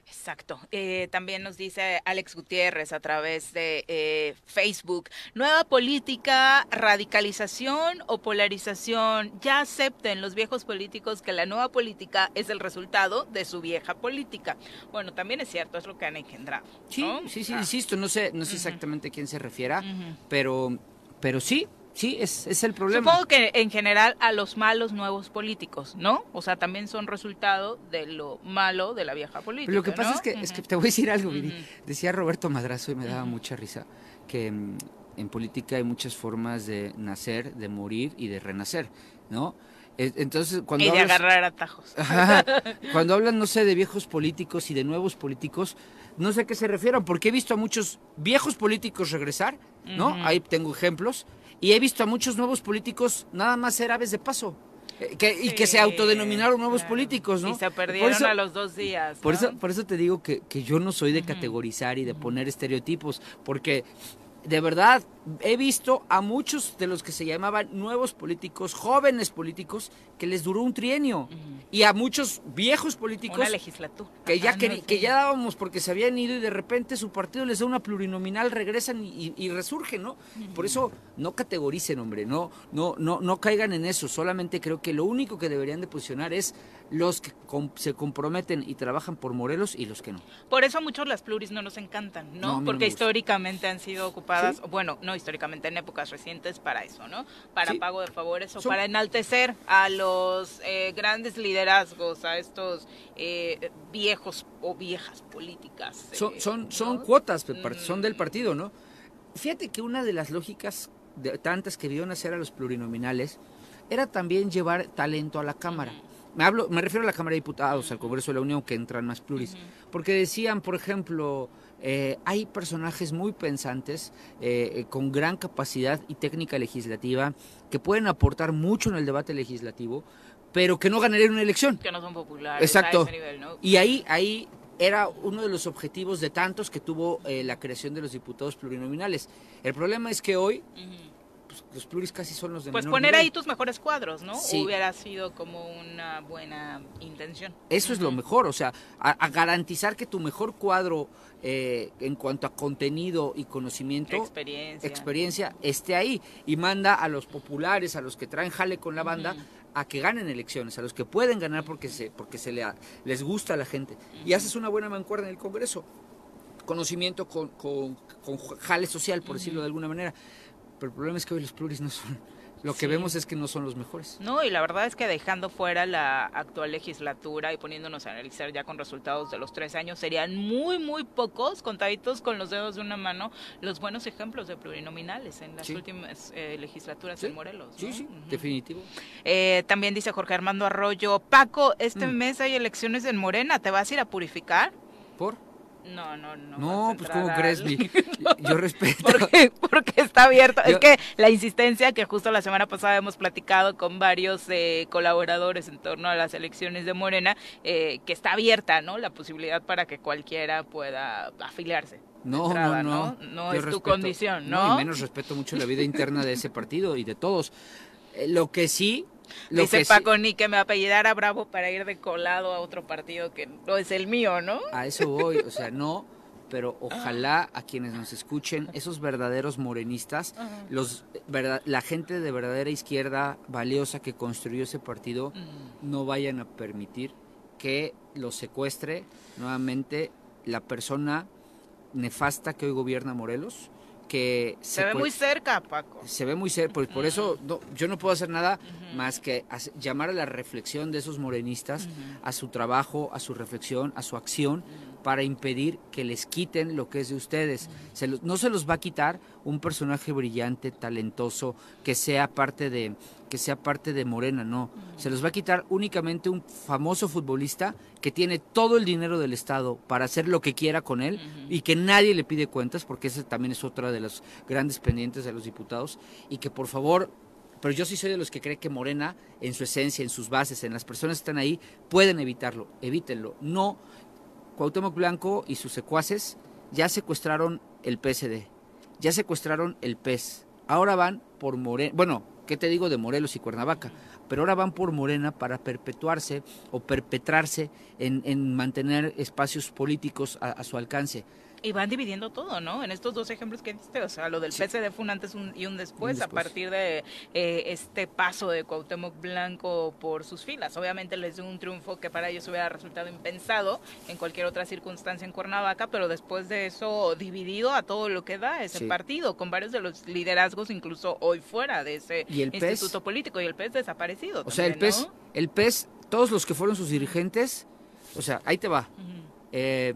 Exacto. Eh, también nos dice Alex Gutiérrez a través de eh, Facebook, nueva política, radicalización o polarización. Ya acepten los viejos políticos que la nueva política es el resultado de su vieja política. Bueno, también es cierto, es lo que han engendrado. Sí, sí, sí, insisto, no sé, no sé exactamente a quién se refiera, pero, pero sí, Sí, es, es el problema. Supongo que en general a los malos nuevos políticos, ¿no? O sea, también son resultado de lo malo de la vieja política. lo que pasa es, que, es que te voy a decir algo, Decía Roberto Madrazo y me daba mucha risa que mm, en política hay muchas formas de nacer, de morir y de renacer, ¿no? E, entonces, cuando y de agarrar atajos. <laughs> cuando hablan, no sé, de viejos políticos y de nuevos políticos, no sé a qué se refieren, porque he visto a muchos viejos políticos regresar, ¿no? Ahí tengo ejemplos, y he visto a muchos nuevos políticos nada más ser aves de paso. Eh, que, y que se autodenominaron nuevos políticos, ¿no? Y se perdieron a los dos días. Por, eso, por eso te digo que, que yo no soy de categorizar y de poner estereotipos, porque de verdad, he visto a muchos de los que se llamaban nuevos políticos, jóvenes políticos, que les duró un trienio. Y a muchos viejos políticos. Una legislatura. Que ya, que, ya dábamos porque se habían ido y de repente su partido les da una plurinominal, regresan y, resurgen, ¿no? Por eso no categoricen, hombre, no, no, no, no caigan en eso. Solamente creo que lo único que deberían de posicionar es los que se comprometen y trabajan por Morelos y los que no. Por eso a muchos las pluris no nos encantan, ¿no? Porque históricamente han sido ocupadas, bueno, no históricamente, en épocas recientes para eso, ¿no? Para pago de favores o para enaltecer a los eh, grandes liderazgos, a estos eh, viejos o viejas políticas. son, eh, son, son cuotas, son del partido, ¿no? Fíjate que una de las lógicas de tantas que vieron hacer a los plurinominales era también llevar talento a la Cámara. Me, hablo, me refiero a la Cámara de Diputados, al Congreso de la Unión, que entran más pluris. Porque decían, por ejemplo, eh, hay personajes muy pensantes, eh, eh, con gran capacidad y técnica legislativa, que pueden aportar mucho en el debate legislativo, pero que no ganarían una elección. Que no son populares. Exacto. A ese nivel, ¿no? Y ahí, ahí era uno de los objetivos de tantos que tuvo la creación de los diputados plurinominales. El problema es que hoy pues, los pluris casi son los de Pues menor poner nivel. ahí tus mejores cuadros, ¿no? Sí. Hubiera sido como una buena intención. Eso es lo mejor, o sea, a, a garantizar que tu mejor cuadro eh, en cuanto a contenido y conocimiento, Experiencia. experiencia, esté ahí y manda a los populares, a los que traen jale con la banda, a que ganen elecciones, a los que pueden ganar porque se, porque se le, les gusta a la gente. Y haces una buena mancuerna en el Congreso. Conocimiento con, con, con jale social, por decirlo de alguna manera. Pero el problema es que hoy los pluris no son. <laughs> Lo que Sí. vemos es que no son los mejores. No, y la verdad es que dejando fuera la actual legislatura y poniéndonos a analizar ya con resultados de los tres años, serían muy, muy pocos, contaditos con los dedos de una mano, los buenos ejemplos de plurinominales en las Sí. últimas eh, legislaturas Sí, en Morelos. Sí, sí, definitivo. Eh, también dice Jorge Armando Arroyo, Paco, este Mm. mes hay elecciones en Morena, ¿te vas a ir a purificar? ¿Por? No, no, no. No, pues ¿cómo al- crees? Mi- <laughs> Yo respeto. <laughs> porque, porque está abierto. Yo- Es que la insistencia que justo la semana pasada hemos platicado con varios eh, colaboradores en torno a las elecciones de Morena, eh, que está abierta, ¿no? La posibilidad para que cualquiera pueda afiliarse. No, entrada, no, no. No es tu condición, ¿no? Y menos respeto mucho la vida interna de ese partido y de todos. Eh, lo que sí... Lo Dice sí- Paco ni que me apellidara Bravo para ir de colado a otro partido que no es el mío, ¿no? A eso voy, o sea, no, pero <laughs> ojalá a quienes nos escuchen, esos verdaderos morenistas, los verda- la gente de verdadera izquierda valiosa que construyó ese partido, Mm. no vayan a permitir que los secuestre nuevamente la persona nefasta que hoy gobierna Morelos, que Se ve muy cerca, Paco. se ve muy cerca, pues por eso no, yo no puedo hacer nada más que llamar a la reflexión de esos morenistas, a su trabajo, a su reflexión, a su acción, para impedir que les quiten lo que es de ustedes. Se no se los va a quitar un personaje brillante, talentoso, que sea parte de que sea parte de Morena, no. Se los va a quitar únicamente un famoso futbolista que tiene todo el dinero del Estado para hacer lo que quiera con él y que nadie le pide cuentas, porque ese también es otra de los grandes pendientes de los diputados, y que por favor, pero yo sí soy de los que cree que Morena, en su esencia, en sus bases, en las personas que están ahí, pueden evitarlo, evítenlo. No, Cuauhtémoc Blanco y sus secuaces ya secuestraron el PSD, ya secuestraron el PES, ahora van por Morena, bueno, ¿qué te digo de Morelos y Cuernavaca? Pero ahora van por Morena para perpetuarse o perpetrarse en, en mantener espacios políticos a su alcance. Y van dividiendo todo, ¿no? En estos dos ejemplos que diste, o sea, lo del Sí. PSD fue un antes un- y un después, Un a después. partir de eh, este paso de Cuauhtémoc Blanco por sus filas. Obviamente les dio un triunfo que para ellos hubiera resultado impensado en cualquier otra circunstancia en Cuernavaca, pero después de eso dividido a todo lo que da ese Sí. partido, con varios de los liderazgos incluso hoy fuera de ese ¿Y el PES? instituto político y el PES desaparecido. O sea, el PES, ¿no? el PES, todos los que fueron sus dirigentes, o sea, ahí te va. Eh,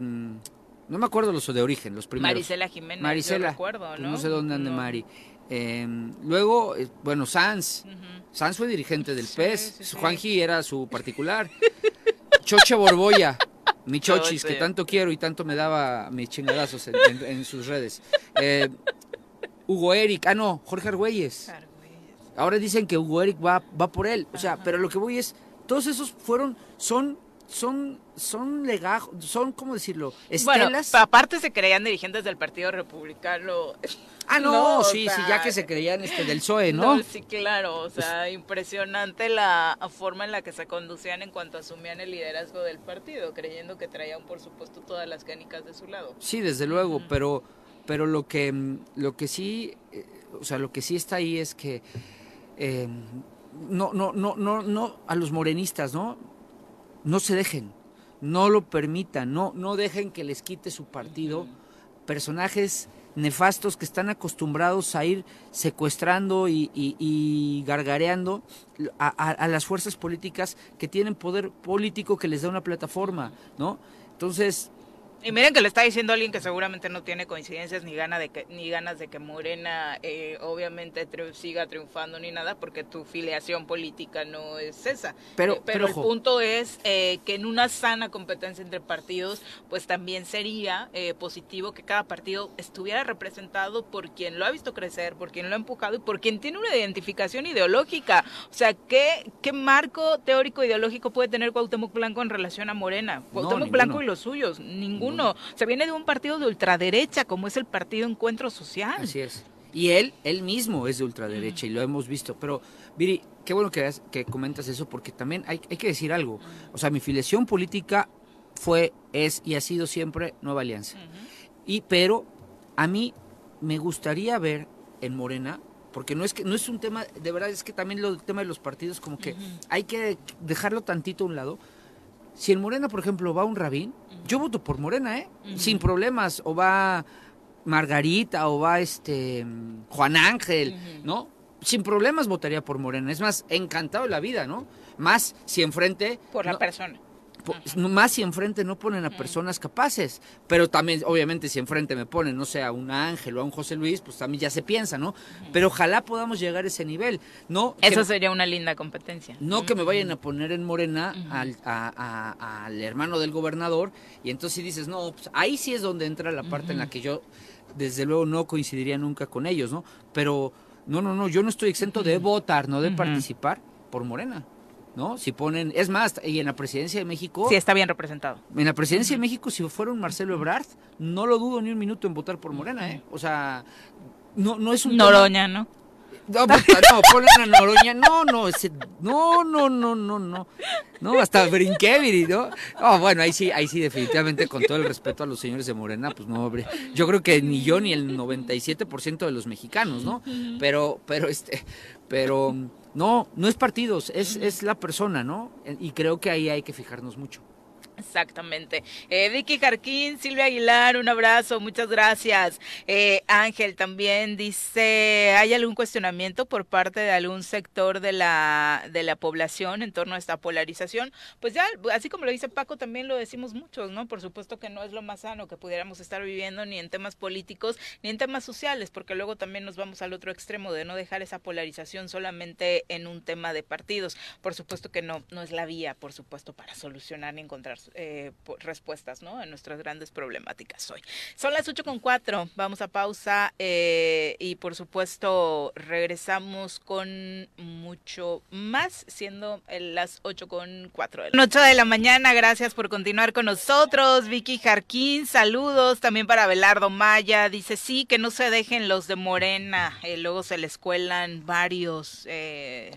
no me acuerdo los de origen, los primeros. Marisela Jiménez, Marisela, yo recuerdo, pues ¿no? no sé dónde ande No. Mari. Eh, luego, eh, bueno, Sanz. Ujú. Sanz fue dirigente del Sí, PES. sí, sí. Juanji era su particular. Choche Borboya, mi chochis, que tanto quiero y tanto me daba mis chingadazos en, en- en sus redes. Eh, Hugo Eric, ah no, Jorge Argüelles. Ahora dicen que Hugo Eric va, va por él. O sea, pero lo que voy es, todos esos fueron, son, son, son legajos, son, ¿cómo decirlo? Estelas. pa- aparte se creían dirigentes del Partido Republicano. ah, <laughs> no, no, o sí, sí, ya que se creían este del PSOE, ¿no? sí, claro, o sea, impresionante la forma en la que se conducían en cuanto asumían el liderazgo del partido, creyendo que traían, por supuesto, todas las canicas de su lado. Sí, desde luego, pero, pero lo que, mm, lo que sí, eh, o sea, lo que sí está ahí es que eh, no, no, no, no, no, a los morenistas, ¿no? No se dejen, no lo permitan, no, no dejen que les quite su partido personajes nefastos que están acostumbrados a ir secuestrando y, y- y gargareando a, a- a las fuerzas políticas que tienen poder político que les da una plataforma, ¿no? Entonces, Y miren que le está diciendo alguien que seguramente no tiene coincidencias ni, gana de que, ni ganas de que Morena eh, obviamente siga triunfando ni nada, porque tu filiación política no es esa. Pero- Eh, pero el punto es eh, que en una sana competencia entre partidos, pues también sería eh, positivo que cada partido estuviera representado por quien lo ha visto crecer, por quien lo ha empujado y por quien tiene una identificación ideológica. O sea, ¿qué, qué marco teórico ideológico puede tener Cuauhtémoc Blanco en relación a Morena? Cuauhtémoc. Blanco y los suyos, ninguno. Se viene de un partido de ultraderecha como es el Partido Encuentro Social. Así es. Y él, él mismo es de ultraderecha y lo hemos visto. Pero, Viri, qué bueno que, que comentas eso porque también hay, hay que decir algo. O sea, mi filiación política fue, es y ha sido siempre Nueva Alianza. Y, pero a mí me gustaría ver en Morena porque no es que no es un tema de verdad es que también lo, el tema de los partidos como que hay que dejarlo tantito a un lado si en Morena por ejemplo va un Rabín yo voto por Morena eh sin problemas o va Margarita o va este Juan Ángel no sin problemas votaría por Morena. Es más encantado de la vida no más si enfrente por la persona más si enfrente no ponen a personas capaces, pero también, obviamente, si enfrente me ponen, no sé, a un Ángel o a un José Luis, pues también ya se piensa, ¿no? Pero ojalá podamos llegar a ese nivel, ¿no? Eso sería una linda competencia. No que me vayan a poner en Morena al, al, hermano del gobernador y entonces dices, no, pues ahí sí es donde entra la parte en la que yo, desde luego, no coincidiría nunca con ellos, ¿no? Pero, no, no, no, yo no estoy exento de votar, no de participar por Morena. ¿No? Si ponen, es más, y en la presidencia de México... Sí, está bien representado. En la presidencia de México, si fuera un Marcelo Ebrard, no lo dudo ni un minuto en votar por Morena, ¿eh? O sea, no, no es un... Noroña, ¿no? No, no, ponen a Noroña, no, no, ese, no, no, no, no, no, no, hasta brinqué, ¿no? Oh, bueno, ahí sí, ahí sí, definitivamente, con todo el respeto a los señores de Morena, pues no, hombre, yo creo que ni yo ni el 97% de los mexicanos, ¿no? Pero, pero, este, pero no, no es partidos, es, es la persona, ¿no? Y creo que ahí hay que fijarnos mucho. Exactamente. Eh, Vicky Jarquín, Silvia Aguilar, un abrazo, muchas gracias. Eh, Ángel también dice, ¿hay algún cuestionamiento por parte de algún sector de la, de la población en torno a esta polarización? Pues ya, así como lo dice Paco, también lo decimos muchos, ¿no? Por supuesto que no es lo más sano que pudiéramos estar viviendo ni en temas políticos ni en temas sociales, porque luego también nos vamos al otro extremo de no dejar esa polarización solamente en un tema de partidos. Por supuesto que no, no es la vía, por supuesto, para solucionar ni encontrar eh, respuestas ¿no? a nuestras grandes problemáticas hoy. Son las 8 con 4, vamos a pausa eh, y por supuesto regresamos con mucho más, siendo las 8 con 4 de la noche de la mañana. Gracias por continuar con nosotros. Vicky Jarquín, saludos también para Belardo Maya. Dice sí, que no se dejen los de Morena, eh, luego se les cuelan varios. Eh,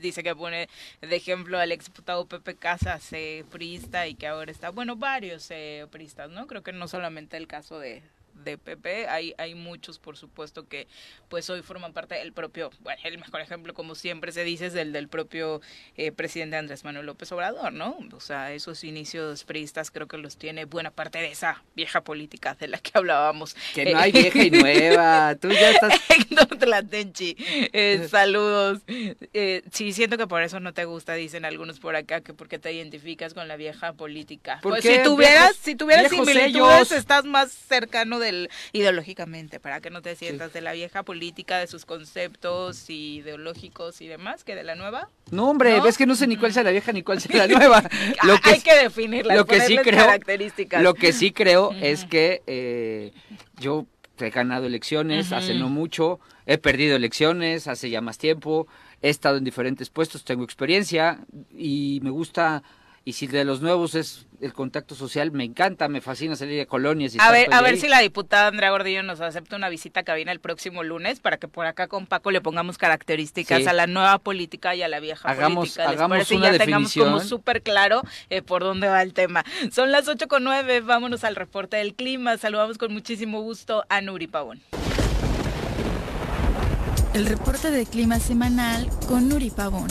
dice que pone de ejemplo al exdiputado Pepe Casas, eh, priista, y que ahora está, bueno, varios eh, priistas, ¿no? Creo que no solamente el caso de, de PP, hay, hay muchos, por supuesto, que pues hoy forman parte del propio, bueno, el mejor ejemplo, como siempre se dice, es el del propio eh, presidente Andrés Manuel López Obrador, ¿no? O sea, esos inicios priistas creo que los tiene buena parte de esa vieja política de la que hablábamos. Que no hay vieja y nueva, tú ya estás... <laughs> Tlatenchi, eh, saludos. Eh, sí, siento que por eso no te gusta, dicen algunos por acá, que porque te identificas con la vieja política. Pues si tuvieras, si tuvieras similitudes, estás más cercano de ideológicamente, para que no te sientas de la vieja política, de sus conceptos ideológicos y demás, que de la nueva. No, hombre, ves que no sé ni cuál sea la vieja ni cuál sea la <laughs> nueva. lo que, Hay que definirla, lo que sí creo, características. Lo que sí creo <laughs> es que eh, yo he ganado elecciones hace no mucho, he perdido elecciones hace ya más tiempo, he estado en diferentes puestos, tengo experiencia y me gusta y si de los nuevos es el contacto social, me encanta, me fascina salir de colonias. Y a ver, a ver si la diputada Andrea Gordillo nos acepta una visita a cabina el próximo lunes para que por acá con Paco le pongamos características a la nueva política y a la vieja política. Hagamos una ya tengamos como súper claro eh, por dónde va el tema. Son las ocho con nueve, vámonos al reporte del clima. Saludamos con muchísimo gusto a Nuri Pavón. El reporte del clima semanal con Nuri Pavón.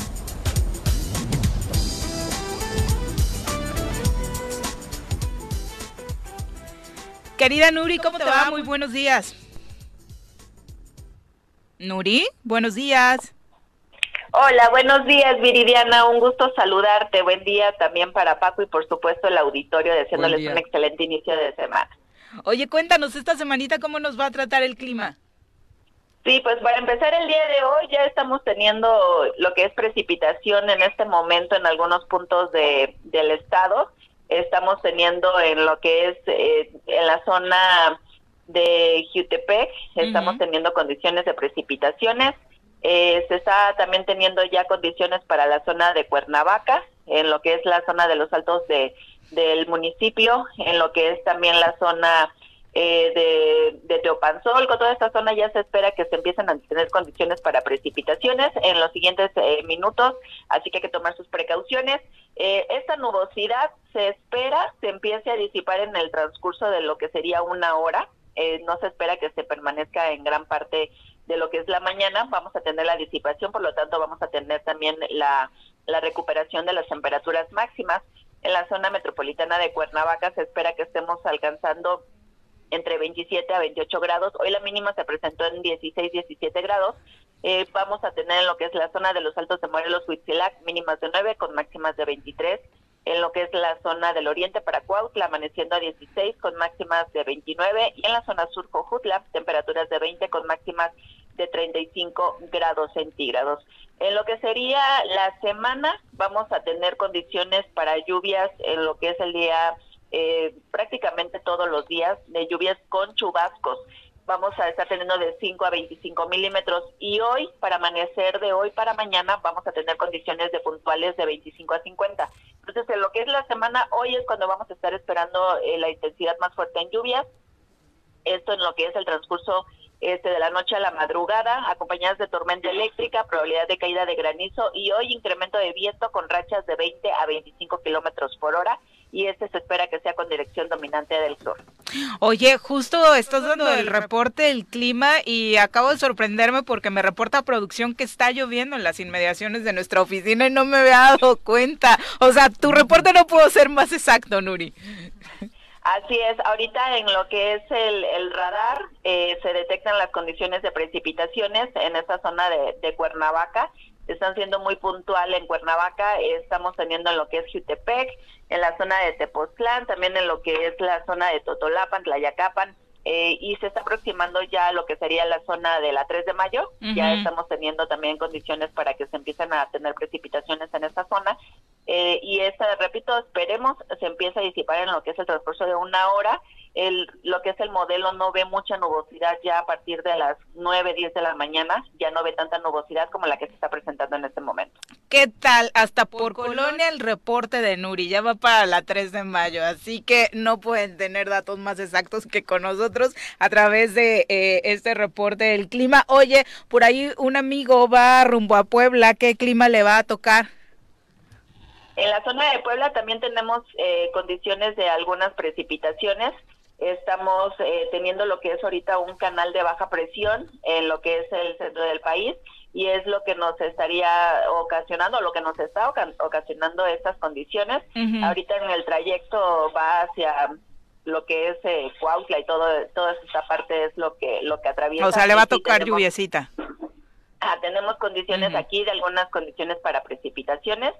Querida Nuri, ¿cómo te va? Muy buenos días. Nuri, buenos días. Hola, buenos días Viridiana, un gusto saludarte. Buen día también para Paco y por supuesto el auditorio, deseándoles un excelente inicio de semana. Oye, cuéntanos esta semanita cómo nos va a tratar el clima. Sí, pues para empezar el día de hoy ya estamos teniendo lo que es precipitación en este momento en algunos puntos de, del estado estamos teniendo en lo que es eh, en la zona de Jutepec, estamos teniendo condiciones de precipitaciones. Eh, se está también teniendo ya condiciones para la zona de Cuernavaca, en lo que es la zona de los altos de, del municipio, en lo que es también la zona eh, de, de Teopanzol, con toda esta zona ya se espera que se empiecen a tener condiciones para precipitaciones en los siguientes eh, minutos, así que hay que tomar sus precauciones. Eh, esta nubosidad se espera se empiece a disipar en el transcurso de lo que sería una hora, no se espera que se permanezca en gran parte de lo que es la mañana, vamos a tener la disipación, por lo tanto vamos a tener también la recuperación de las temperaturas máximas. En la zona metropolitana de Cuernavaca se espera que estemos alcanzando entre 27 a 28 grados. Hoy la mínima se presentó en 16, 17 grados. Eh, vamos a tener en lo que es la zona de los Altos de Morelos, Huitzilac, mínimas de 9 con máximas de 23. En lo que es la zona del oriente para Cuautla, amaneciendo a 16 con máximas de 29. Y en la zona sur, Cojutla, temperaturas de 20 con máximas de 35 grados centígrados. En lo que sería la semana, vamos a tener condiciones para lluvias en lo que es el día eh, prácticamente todos los días de lluvias con chubascos. Vamos a estar teniendo de 5 a 25 milímetros y hoy, para amanecer de hoy para mañana, vamos a tener condiciones de puntuales de 25 a 50. Entonces, en lo que es la semana, hoy es cuando vamos a estar esperando eh, la intensidad más fuerte en lluvias. Esto en lo que es el transcurso este de la noche a la madrugada, acompañadas de tormenta eléctrica, probabilidad de caída de granizo y hoy incremento de viento con rachas de 20 a 25 kilómetros por hora y este se espera que sea con dirección dominante del sur. Oye, justo estás dando el reporte del clima y acabo de sorprenderme porque me reporta producción que está lloviendo en las inmediaciones de nuestra oficina y no me había dado cuenta. O sea, tu reporte no pudo ser más exacto, Nuri. Así es, ahorita en lo que es el, radar eh, se detectan las condiciones de precipitaciones en esta zona de, de Cuernavaca están siendo muy puntual en Cuernavaca, estamos teniendo en lo que es Jutepec, en la zona de Tepoztlán, también en lo que es la zona de Totolapan, Tlayacapan, eh, y se está aproximando ya lo que sería la zona de la 3 de mayo. Ya estamos teniendo también condiciones para que se empiecen a tener precipitaciones en esta zona. Eh, y esta, repito, esperemos se empiece a disipar en lo que es el transcurso de una hora el, lo que es el modelo no ve mucha nubosidad ya a partir de las 9, 10 de la mañana, ya no ve tanta nubosidad como la que se está presentando en este momento. ¿Qué tal? Hasta por, Colonia el reporte de Nuri ya va para la 3 de mayo, así que no pueden tener datos más exactos que con nosotros a través de eh, este reporte del clima. Oye, por ahí un amigo va rumbo a Puebla, ¿qué clima le va a tocar? En la zona de Puebla también tenemos eh, condiciones de algunas precipitaciones. Estamos eh, teniendo lo que es ahorita un canal de baja presión en lo que es el centro del país y es lo que nos estaría ocasionando, lo que nos está ocasionando estas condiciones. Ahorita en el trayecto va hacia lo que es eh, Cuautla y todo, toda esta parte es lo que lo que atraviesa. O sea, le va a tocar lluviecita. Ah, tenemos condiciones aquí de algunas condiciones para precipitaciones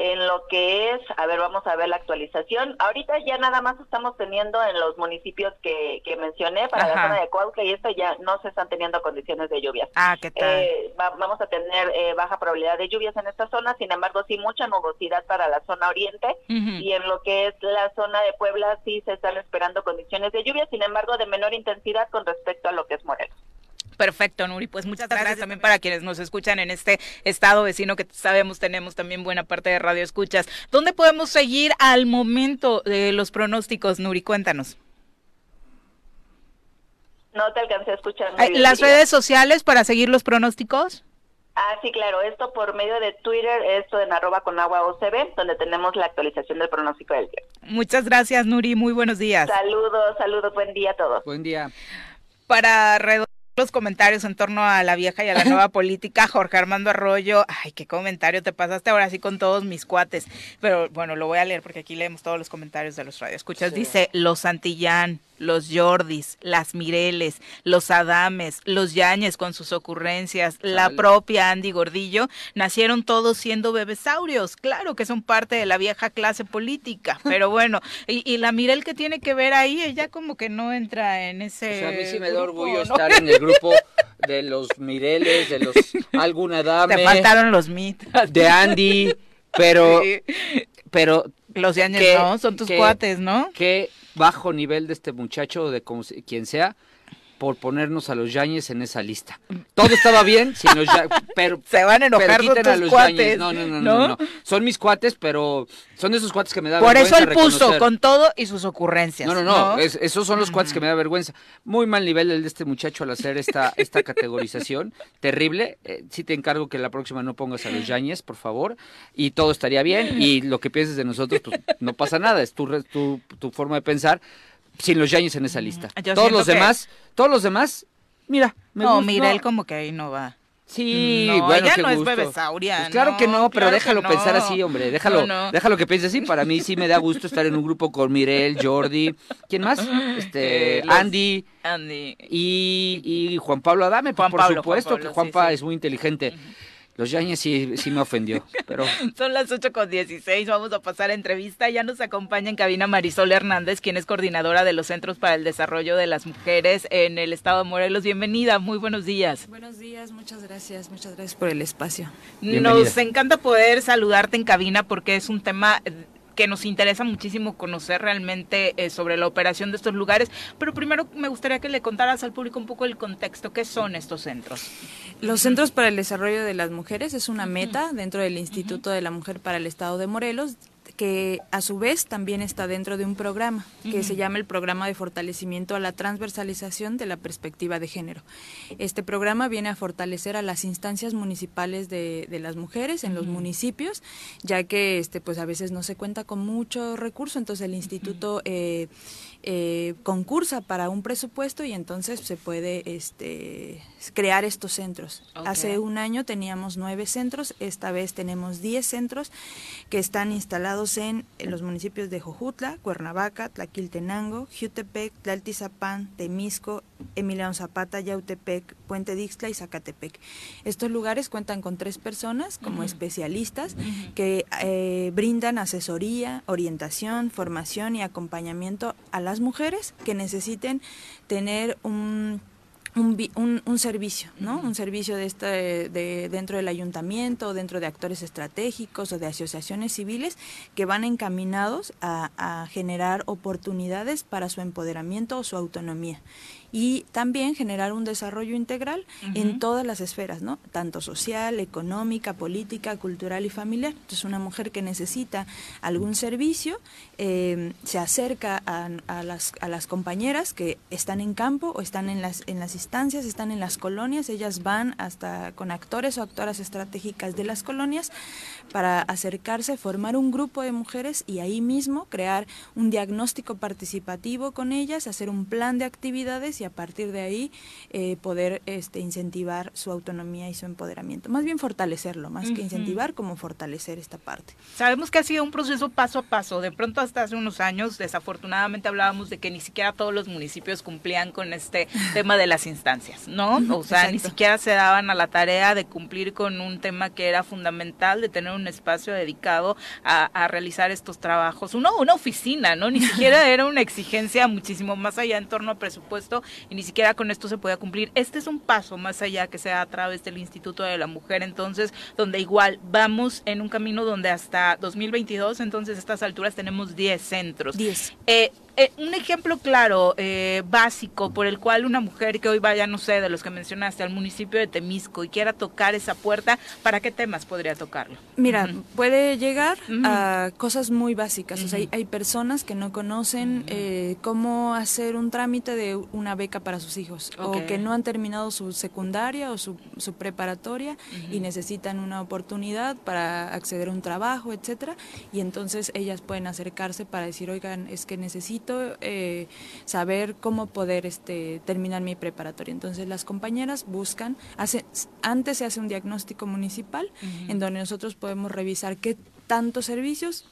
en lo que es, a ver, vamos a ver la actualización. Ahorita ya nada más estamos teniendo en los municipios que, que mencioné para la zona de Cuauhtémoc y esto ya no se están teniendo condiciones de lluvia. Ah, ¿qué tal? Eh, vamos a tener eh, baja probabilidad de lluvias en esta zona, sin embargo sí mucha nubosidad para la zona oriente y en lo que es la zona de Puebla sí se están esperando condiciones de lluvia, sin embargo de menor intensidad con respecto a lo que es Morelos. Perfecto, Nuri. Pues muchas gracias, también para quienes nos escuchan en este estado vecino que sabemos tenemos también buena parte de radio escuchas. ¿Dónde podemos seguir al momento de los pronósticos, Nuri? Cuéntanos. No te alcancé a escuchar. ¿Las redes sociales para seguir los pronósticos? Ah, sí, claro, esto por medio de Twitter, esto en arroba con agua OCB, donde tenemos la actualización del pronóstico del día. Muchas gracias, Nuri, muy buenos días. Saludos, saludos, buen día a todos. Buen día. Para los comentarios en torno a la vieja y a la nueva <laughs> política. Jorge Armando Arroyo, ay, qué comentario te pasaste ahora sí con todos mis cuates. Pero bueno, lo voy a leer porque aquí leemos todos los comentarios de los radioescuchas. Dice Los Santillán los Jordis, las Mireles, los Adames, los Yañez con sus ocurrencias, la propia Andy Gordillo, nacieron todos siendo bebesaurios. Claro que son parte de la vieja clase política, <laughs> pero bueno, y, la Mirel que tiene que ver ahí, ella como que no entra en ese. a mí sí me da orgullo estar en el grupo <laughs> de los Mireles, de los algún Adame. Te faltaron los Mit. De Andy, pero. Pero. Los Yañez no, son tus cuates, ¿no? Que bajo nivel de este muchacho, de como, quien sea, por ponernos a los Yañez en esa lista. Todo estaba bien, los <laughs> pero se van a enojar pero a los cuates. No, no, no, no, Son mis cuates, pero son esos cuates que me da Por vergüenza. Por eso él puso con todo y sus ocurrencias. No, no, no, esos son los cuates que me da vergüenza. Muy mal nivel el de este muchacho al hacer esta esta categorización, terrible. Eh, sí te encargo que la próxima no pongas a los Yañez, por favor, y todo estaría bien y lo que pienses de nosotros pues no pasa nada, es tu tu, tu forma de pensar sin los Yañez en esa lista. todos los demás, todos los demás, mira, me No, mira, él como que ahí no va. Sí, bueno, ella qué no gusto. es bebesauria. Pues claro que no, pero déjalo pensar así, hombre. Déjalo, déjalo que piense así. Para mí sí me da gusto estar en un grupo con Mirel, Jordi, ¿quién más? Este, eh, Andy, Andy y, y Juan Pablo Adame, pues, por supuesto que Juanpa es muy inteligente. Los Yañez sí, sí me ofendió, <laughs> pero... Son las 8 con 16, vamos a pasar a entrevista. Ya nos acompaña en cabina Marisol Hernández, quien es coordinadora de los Centros para el Desarrollo de las Mujeres en el Estado de Morelos. Bienvenida, muy buenos días. Buenos días, muchas gracias, muchas gracias por el espacio. Nos encanta poder saludarte en cabina porque es un tema que nos interesa muchísimo conocer realmente eh, sobre la operación de estos lugares, pero primero me gustaría que le contaras al público un poco el contexto, ¿qué son estos centros? Los Centros para el Desarrollo de las Mujeres es una meta dentro del Instituto de la Mujer para el Estado de Morelos que a su vez también está dentro de un programa que se llama el Programa de Fortalecimiento a la Transversalización de la Perspectiva de Género. Este programa viene a fortalecer a las instancias municipales de, las mujeres en los municipios, ya que este pues a veces no se cuenta con mucho recurso, entonces el instituto eh, eh, concursa para un presupuesto y entonces se puede este, crear estos centros. Hace un año teníamos nueve centros, esta vez tenemos diez centros que están instalados en, los municipios de Jojutla, Cuernavaca, Tlaquiltenango, Jutepec, Tlaltizapán, Temisco, Emiliano Zapata, Yautepec, Puente Dixtla y Zacatepec. Estos lugares cuentan con tres personas como especialistas que eh, brindan asesoría, orientación, formación y acompañamiento a la las mujeres que necesiten tener un un, un, servicio, ¿no? Un servicio de, este, de dentro del ayuntamiento, dentro de actores estratégicos o de asociaciones civiles que van encaminados a, a generar oportunidades para su empoderamiento o su autonomía y también generar un desarrollo integral en todas las esferas, ¿no? Tanto social, económica, política, cultural y familiar. Entonces, una mujer que necesita algún servicio eh, se acerca a, a, las, a las compañeras que están en campo o están en las, en las instancias, están en las colonias, ellas van hasta con actores o actoras estratégicas de las colonias para acercarse, formar un grupo de mujeres y ahí mismo crear un diagnóstico participativo con ellas, hacer un plan de actividades y a partir de ahí eh, poder este, incentivar su autonomía y su empoderamiento. Más bien fortalecerlo, más que incentivar, como fortalecer esta parte. Sabemos que ha sido un proceso paso a paso. De pronto hasta hace unos años, desafortunadamente hablábamos de que ni siquiera todos los municipios cumplían con este <laughs> tema de las instancias, ¿no? O sea, ni siquiera se daban a la tarea de cumplir con un tema que era fundamental, de tener un espacio dedicado a, a realizar estos trabajos. Uno, una oficina, ¿no? Ni <laughs> siquiera era una exigencia muchísimo más allá en torno al presupuesto y ni siquiera con esto se puede cumplir. Este es un paso más allá que sea a través del Instituto de la Mujer, entonces, donde igual vamos en un camino donde hasta 2022, entonces a estas alturas tenemos 10 centros. 10. Eh, eh, un ejemplo claro, eh, básico, por el cual una mujer que hoy vaya, no sé, de los que mencionaste, al municipio de Temisco y quiera tocar esa puerta, ¿para qué temas podría tocarlo? Mira, puede llegar a cosas muy básicas. O sea, hay, personas que no conocen eh, cómo hacer un trámite de una beca para sus hijos o que no han terminado su secundaria o su, su preparatoria y necesitan una oportunidad para acceder a un trabajo, etcétera. Y entonces ellas pueden acercarse para decir, oigan, es que necesito eh, saber cómo poder este, terminar mi preparatoria. Entonces las compañeras buscan, hace, antes se hace un diagnóstico municipal en donde nosotros podemos revisar qué tantos servicios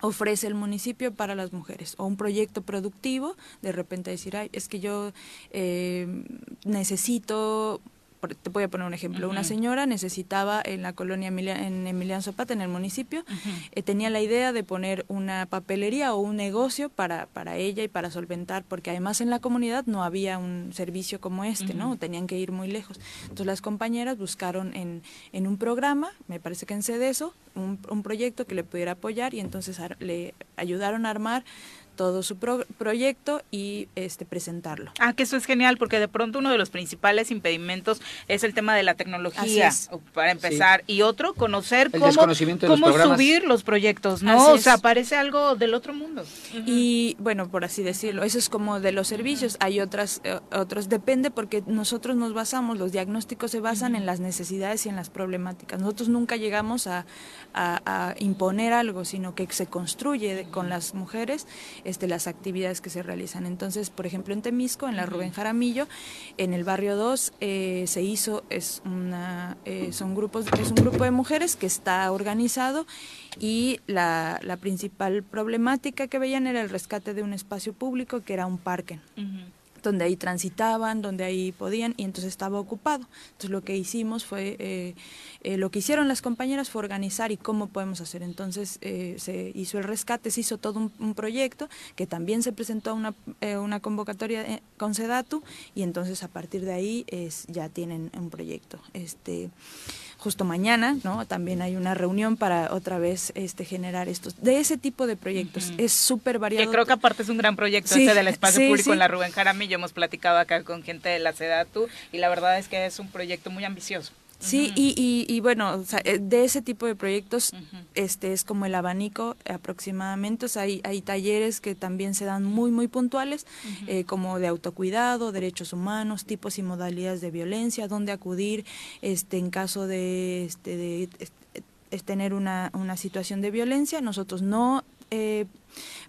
ofrece el municipio para las mujeres o un proyecto productivo de repente decir ay es que yo eh, necesito te voy a poner un ejemplo, una señora necesitaba en la colonia en Emiliano Zapata, en el municipio, eh, tenía la idea de poner una papelería o un negocio para, para ella y para solventar, porque además en la comunidad no había un servicio como este, ¿no? Tenían que ir muy lejos. Entonces las compañeras buscaron en, en un programa, me parece que en CEDESO, un, un proyecto que le pudiera apoyar y entonces le ayudaron a armar todo su proyecto y este presentarlo. Ah, que eso es genial porque de pronto uno de los principales impedimentos es el tema de la tecnología para empezar y otro conocer cómo, cómo subir los proyectos, ¿no? o sea, parece algo del otro mundo. Y bueno, por así decirlo, eso es como de los servicios, hay otras eh, otros depende porque nosotros nos basamos, los diagnósticos se basan en las necesidades y en las problemáticas. Nosotros nunca llegamos a, a, imponer algo, sino que se construye con las mujeres este, las actividades que se realizan. Entonces, por ejemplo, en Temisco, en la Rubén Jaramillo, en el barrio 2 eh, se hizo, es, una, eh, son grupos, es un grupo de mujeres que está organizado y la, la principal problemática que veían era el rescate de un espacio público que era un parque donde ahí transitaban, donde ahí podían, y entonces estaba ocupado. Entonces lo que hicimos fue, eh, eh, lo que hicieron las compañeras fue organizar y cómo podemos hacer. Entonces eh, se hizo el rescate, se hizo todo un, proyecto que también se presentó a una, una convocatoria con Sedatu y entonces a partir de ahí es, ya tienen un proyecto. Este, justo mañana, ¿no? También hay una reunión para otra vez este generar estos de ese tipo de proyectos. Es súper variado. Que creo que aparte es un gran proyecto este del espacio público en la Rubén Jaramillo. Hemos platicado acá con gente de la SEDATU y la verdad es que es un proyecto muy ambicioso. Sí, y, y, bueno, eh, de ese tipo de proyectos este es como el abanico aproximadamente. O sea, hay, hay talleres que también se dan muy, muy puntuales, eh, como de autocuidado, derechos humanos, tipos y modalidades de violencia, dónde acudir este en caso de, este, de, tener una, una situación de violencia. Nosotros no... Eh,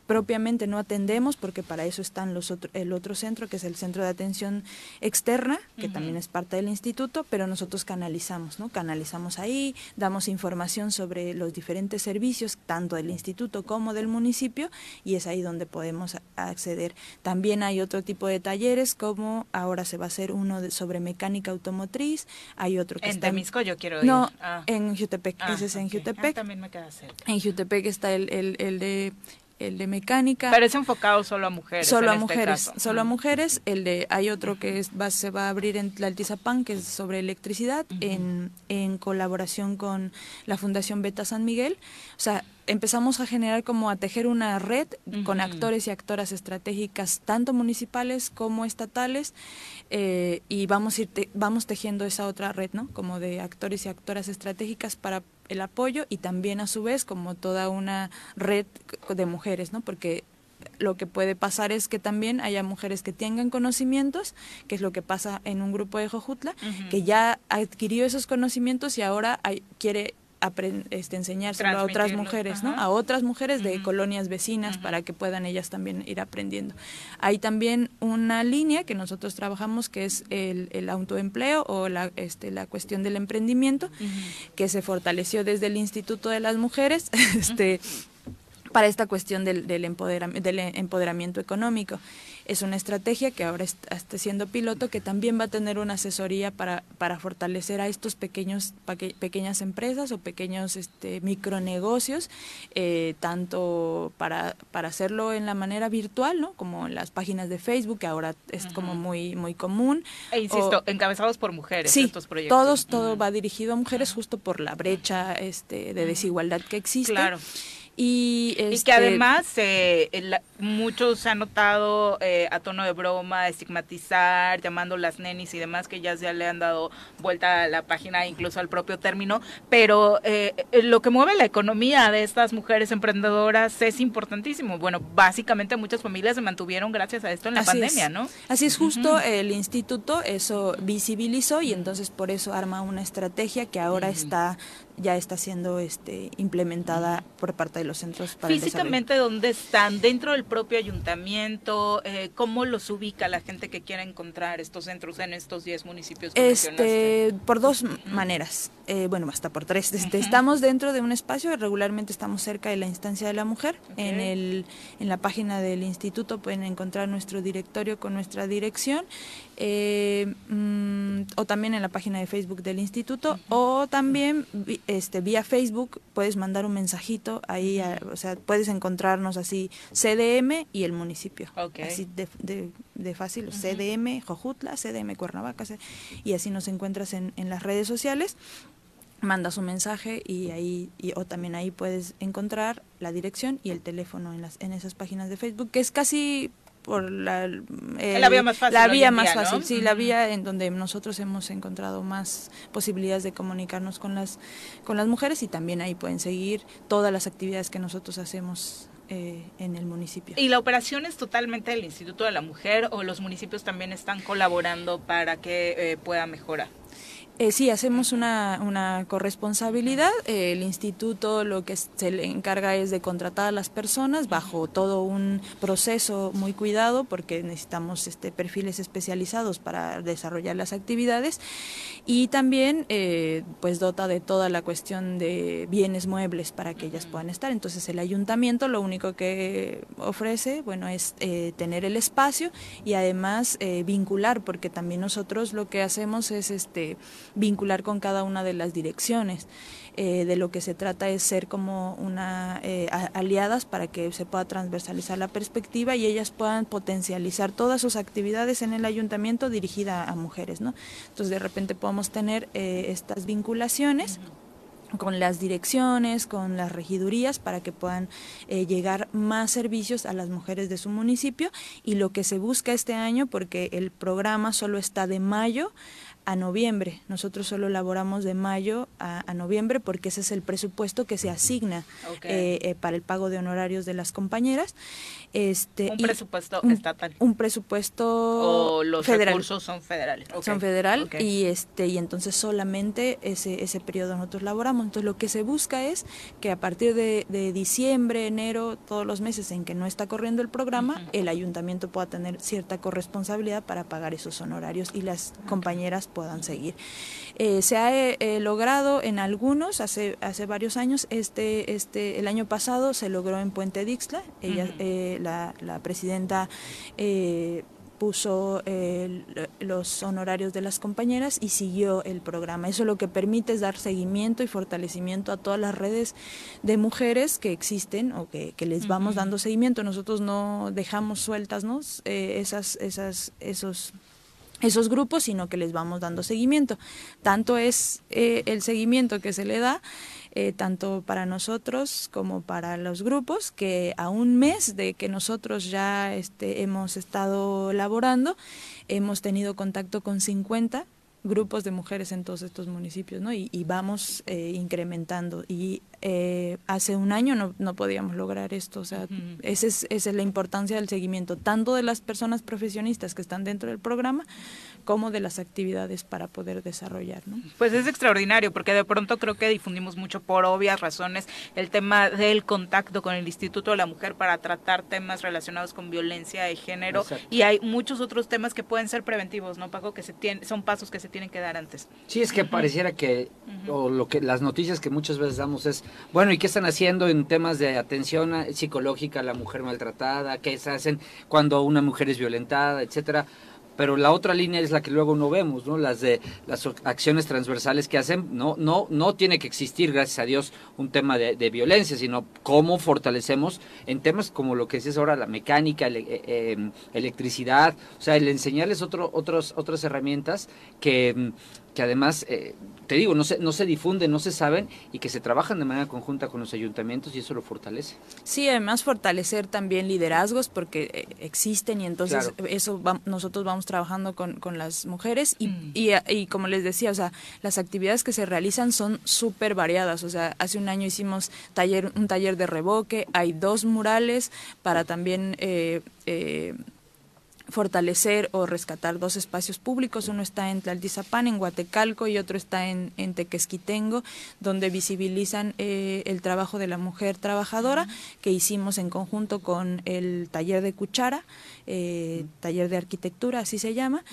propiamente no atendemos porque para eso están los el otro centro que es el centro de atención externa que también es parte del instituto pero nosotros canalizamos no canalizamos ahí damos información sobre los diferentes servicios tanto del instituto como del municipio y es ahí donde podemos acceder. También hay otro tipo de talleres como ahora se va a hacer uno sobre mecánica automotriz hay otro que en está Temisco yo quiero ir. No ah. en Jutepec ah, ese es en Jutepec. Ah, también me queda cerca. en Jutepec está el, el, el de el de mecánica. Pero es enfocado solo a mujeres. Solo a este mujeres, solo a mujeres. El de hay otro que es, va, se va a abrir en Tlaltizapán, que es sobre electricidad, en, en colaboración con la Fundación Beta San Miguel. O sea, empezamos a generar como a tejer una red con actores y actoras estratégicas, tanto municipales como estatales, eh, y vamos, ir vamos tejiendo esa otra red, ¿no? Como de actores y actoras estratégicas para el apoyo y también a su vez como toda una red de mujeres, ¿no? Porque lo que puede pasar es que también haya mujeres que tengan conocimientos, que es lo que pasa en un grupo de Jojutla, que ya adquirió esos conocimientos y ahora hay, quiere este, enseñárselo a otras mujeres, ¿no? A otras mujeres de colonias vecinas para que puedan ellas también ir aprendiendo. Hay también una línea que nosotros trabajamos que es el, el autoempleo o la, este, la cuestión del emprendimiento, que se fortaleció desde el Instituto de las Mujeres, <laughs> este, para esta cuestión del, del, del empoderamiento económico es una estrategia que ahora está, siendo piloto que también va a tener una asesoría para, para fortalecer a estos pequeños pequeñas empresas o pequeños este, micronegocios eh, tanto para, para hacerlo en la manera virtual no como en las páginas de Facebook que ahora es como muy muy común. E insisto encabezados por mujeres sí, estos proyectos. todos todo va dirigido a mujeres justo por la brecha este de desigualdad que existe. Claro y, que este, además eh, muchos se han notado eh, a tono de broma, estigmatizar, llamando las nenis y demás, que ya se le han dado vuelta a la página, incluso al propio término, pero eh, lo que mueve la economía de estas mujeres emprendedoras es importantísimo. Bueno, básicamente muchas familias se mantuvieron gracias a esto en la pandemia, ¿no? Así es, justo el instituto eso visibilizó y entonces por eso arma una estrategia que ahora está ya está siendo este, implementada por parte de los centros para Físicamente, ¿dónde están? ¿Dentro del propio ayuntamiento? Eh, ¿Cómo los ubica la gente que quiera encontrar estos centros en estos 10 municipios este, Por dos maneras, eh, bueno, hasta por tres. Este, estamos dentro de un espacio, regularmente estamos cerca de la instancia de la mujer. En, el, en la página del instituto pueden encontrar nuestro directorio con nuestra dirección eh, mm, o también en la página de Facebook del instituto o también este vía Facebook puedes mandar un mensajito ahí, o sea, puedes encontrarnos así CDM y el municipio. Así de, de, fácil, CDM Jojutla, CDM Cuernavaca y así nos encuentras en, en las redes sociales manda su mensaje y ahí o también ahí puedes encontrar la dirección y el teléfono en las en esas páginas de Facebook que es casi por la, la vía más fácil. La vía más fácil, sí, la vía en donde nosotros hemos encontrado más posibilidades de comunicarnos con las, con las mujeres y también ahí pueden seguir todas las actividades que nosotros hacemos eh, en el municipio. ¿Y la operación es totalmente del Instituto de la Mujer o los municipios también están colaborando para que eh, pueda mejorar? Eh, sí, hacemos una, una corresponsabilidad. El instituto lo que se le encarga es de contratar a las personas bajo todo un proceso muy cuidado porque necesitamos este, perfiles especializados para desarrollar las actividades y también eh, pues dota de toda la cuestión de bienes muebles para que ellas puedan estar. Entonces el ayuntamiento lo único que ofrece bueno es eh, tener el espacio y además eh, vincular porque también nosotros lo que hacemos es este vincular con cada una de las direcciones. Eh, de lo que se trata es ser como una eh, aliadas para que se pueda transversalizar la perspectiva y ellas puedan potencializar todas sus actividades en el ayuntamiento dirigida a mujeres, ¿no? Entonces de repente podemos tener eh, estas vinculaciones con las direcciones, con las regidurías, para que puedan llegar más servicios a las mujeres de su municipio. Y lo que se busca este año, porque el programa solo está de mayo a noviembre. Nosotros solo elaboramos de mayo a, noviembre porque ese es el presupuesto que se asigna eh, eh, para el pago de honorarios de las compañeras. Este, un presupuesto estatal. Un presupuesto o los recursos son federales. Son federal y este y entonces solamente ese ese periodo nosotros laboramos. Entonces lo que se busca es que a partir de, diciembre, enero, todos los meses en que no está corriendo el programa, el ayuntamiento pueda tener cierta corresponsabilidad para pagar esos honorarios y las compañeras puedan seguir. Eh, se ha eh, logrado en algunos, hace, hace varios años, este, este, el año pasado se logró en Puente Dixla, ella, eh, la, la, presidenta puso los honorarios de las compañeras y siguió el programa. Eso lo que permite es dar seguimiento y fortalecimiento a todas las redes de mujeres que existen o que, les vamos dando seguimiento. Nosotros no dejamos sueltas ¿no? esas, esas, esos esos grupos, sino que les vamos dando seguimiento. Tanto es eh, el seguimiento que se le da, eh, tanto para nosotros como para los grupos, que a un mes de que nosotros ya este, hemos estado laborando, hemos tenido contacto con 50 grupos de mujeres en todos estos municipios, ¿no? Y, vamos eh, incrementando. Y eh, hace un año no, no podíamos lograr esto. O sea, esa, es, esa es la importancia del seguimiento, tanto de las personas profesionistas que están dentro del programa, como de las actividades para poder desarrollar. ¿no? Pues es extraordinario, porque de pronto creo que difundimos mucho por obvias razones el tema del contacto con el Instituto de la Mujer para tratar temas relacionados con violencia de género y hay muchos otros temas que pueden ser preventivos, ¿no, Paco? Que se tienen, son pasos que se tienen que dar antes. Sí, es que pareciera que, o lo que las noticias que muchas veces damos es, bueno, ¿y qué están haciendo en temas de atención psicológica a la mujer maltratada? ¿Qué se hacen cuando una mujer es violentada, etcétera? pero la otra línea es la que luego no vemos, ¿no? Las de las acciones transversales que hacen, no, no, no tiene que existir, gracias a Dios, un tema de, violencia, sino cómo fortalecemos en temas como lo que es ahora la mecánica, eh, em, electricidad, o sea, el enseñarles otro, otros, otras herramientas que que además, eh, te digo, no se, no se difunden, no se saben y que se trabajan de manera conjunta con los ayuntamientos y eso lo fortalece. Sí, además fortalecer también liderazgos porque eh, existen y entonces eso nosotros vamos trabajando con, con las mujeres y, mm. y, y, como les decía, o sea, las actividades que se realizan son súper variadas, o sea, hace un año hicimos taller, un taller de revoque, hay dos murales para también... Eh, eh, fortalecer o rescatar dos espacios públicos. Uno está en Tlaltizapán, en Huatecalco, y otro está en, en Tequesquitengo, donde visibilizan eh, el trabajo de la mujer trabajadora que hicimos en conjunto con el taller de Cuchara, eh, taller de arquitectura, así se llama,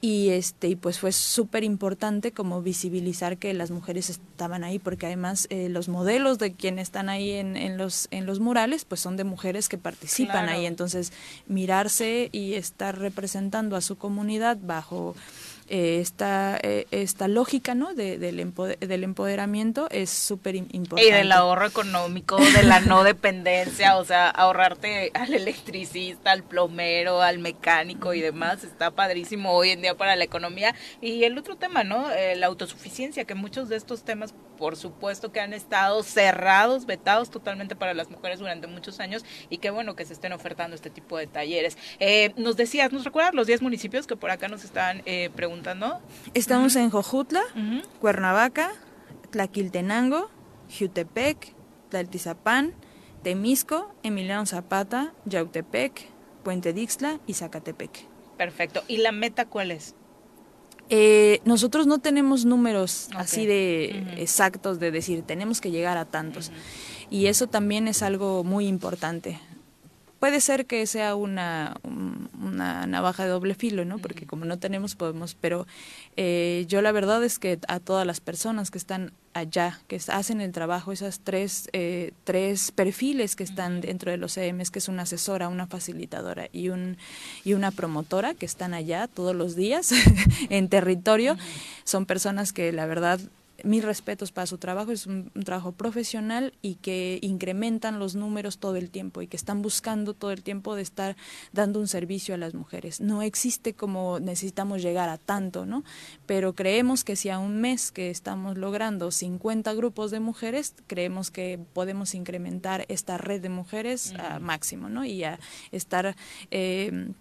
y este y pues fue súper importante como visibilizar que las mujeres estaban ahí, porque además eh, los modelos de quienes están ahí en, en, los, en los murales, pues son de mujeres que participan ahí, entonces mirarse y estar representando a su comunidad bajo eh, esta, eh, esta lógica ¿no? De, del, del empoderamiento es súper importante. Y del ahorro económico, de la no <laughs> dependencia, o sea, ahorrarte al electricista, al plomero, al mecánico y demás, está padrísimo hoy en día para la economía. Y el otro tema, ¿no? Eh, la autosuficiencia, que muchos de estos temas, por supuesto, que han estado cerrados, vetados totalmente para las mujeres durante muchos años y qué bueno que se estén ofertando este tipo de talleres. nos decías, ¿nos recuerdas los 10 municipios que por acá nos están preguntando? Estamos en Jojutla, Cuernavaca, Tlaquiltenango, Jutepec, Tlaltizapán, Temisco, Emiliano Zapata, Yautepec, Puente Dixla y Zacatepec. Perfecto. ¿Y la meta cuál es? Eh, nosotros no tenemos números así de exactos de decir tenemos que llegar a tantos. Y eso también es algo muy importante. Puede ser que sea una, una navaja de doble filo, ¿no? Porque como no tenemos, podemos, pero eh, yo la verdad es que a todas las personas que están allá, que hacen el trabajo, esas tres, eh, tres perfiles que están dentro de los EMs, que es una asesora, una facilitadora y, un, y una promotora que están allá todos los días <laughs> en territorio, son personas que la verdad mis respetos para su trabajo, es un, trabajo profesional y que incrementan los números todo el tiempo y que están buscando todo el tiempo de estar dando un servicio a las mujeres. No existe como necesitamos llegar a tanto, ¿no? Pero creemos que si a un mes que estamos logrando 50 grupos de mujeres, creemos que podemos incrementar esta red de mujeres a máximo, ¿no? Y a estar... Eh,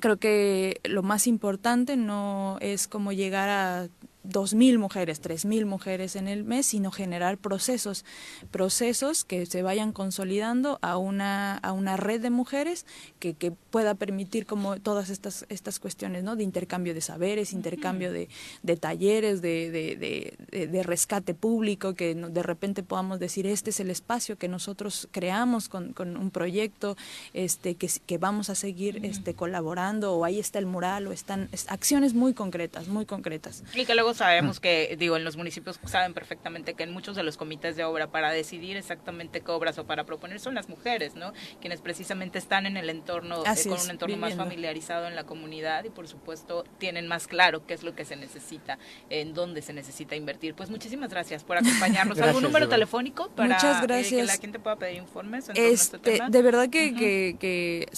creo que lo más importante no es como llegar a dos mil mujeres, tres mil mujeres en el mes, sino generar procesos, procesos que se vayan consolidando a una, a una red de mujeres que, que pueda permitir como todas estas, estas cuestiones, ¿no? De intercambio de saberes, intercambio de, de talleres, de, de, de, rescate público, que de repente podamos decir, este es el espacio que nosotros creamos con, con un proyecto, este, que, que vamos a seguir este, colaborando, o ahí está el mural, o están acciones muy concretas, muy concretas. Y que luego sabemos que, digo, en los municipios saben perfectamente que en muchos de los comités de obra para decidir exactamente qué obras o para proponer son las mujeres, ¿no? Quienes precisamente están en el entorno, eh, con un entorno más familiarizado en la comunidad y por supuesto tienen más claro qué es lo que se necesita, en dónde se necesita invertir. Pues muchísimas gracias por acompañarnos. ¿Algún número telefónico para Muchas gracias. que la gente pueda pedir informes? En este, este tema? De verdad que, que,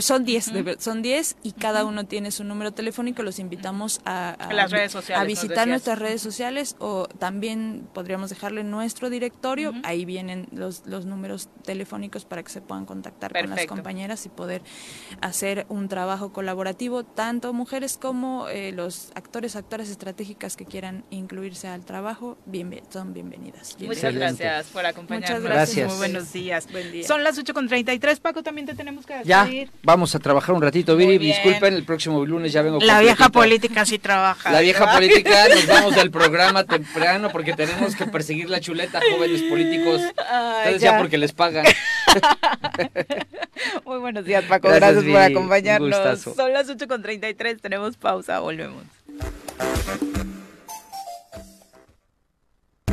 son 10, son 10 y cada uno tiene su número telefónico. Los invitamos a, las redes sociales, a visitar nuestras redes sociales o también podríamos dejarle nuestro directorio. Ahí vienen los, los números telefónicos para que se puedan contactar con las compañeras y poder hacer un trabajo colaborativo, tanto mujeres como eh, los actores, actoras estratégicas que quieran incluirse al trabajo, bien, son bienvenidas. Muchas gracias por acompañarnos. Muchas gracias. Muy buenos días. Son las 8.33, Paco, también te tenemos que despedir. Ya, vamos a trabajar un ratito, Viri. Disculpen, el próximo lunes ya vengo. La vieja política sí trabaja. La vieja política nos vamos del programa temprano porque tenemos que perseguir la chuleta jóvenes políticos. Ya. porque les pagan. <laughs> Muy buenos días, Paco. Gracias, por acompañarnos. Son las 8.33, tenemos pausa, volvemos.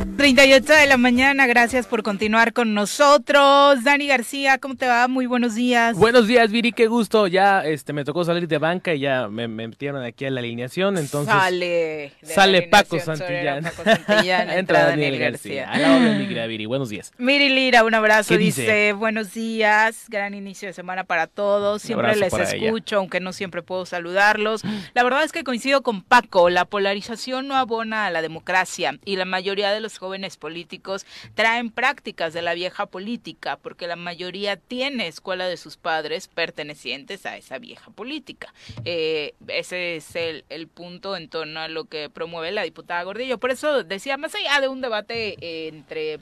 38 de la mañana, gracias por continuar con nosotros. Dani García, ¿cómo te va? Muy buenos días. Buenos días, Viri, qué gusto. Ya este me tocó salir de banca y ya me, metieron aquí a la alineación, entonces sale sale Paco Santillán. <laughs> entra, Daniel García. A la hora, mi Viri. Buenos días. Miri Lira, un abrazo, dice? buenos días, gran inicio de semana para todos. Siempre les escucho, aunque no siempre puedo saludarlos. La verdad es que coincido con Paco, la polarización no abona a la democracia y la mayoría de los jóvenes políticos traen prácticas de la vieja política, porque la mayoría tiene escuela de sus padres pertenecientes a esa vieja política. Eh, ese es el, el, punto en torno a lo que promueve la diputada Gordillo. Por eso decía, más allá de un debate entre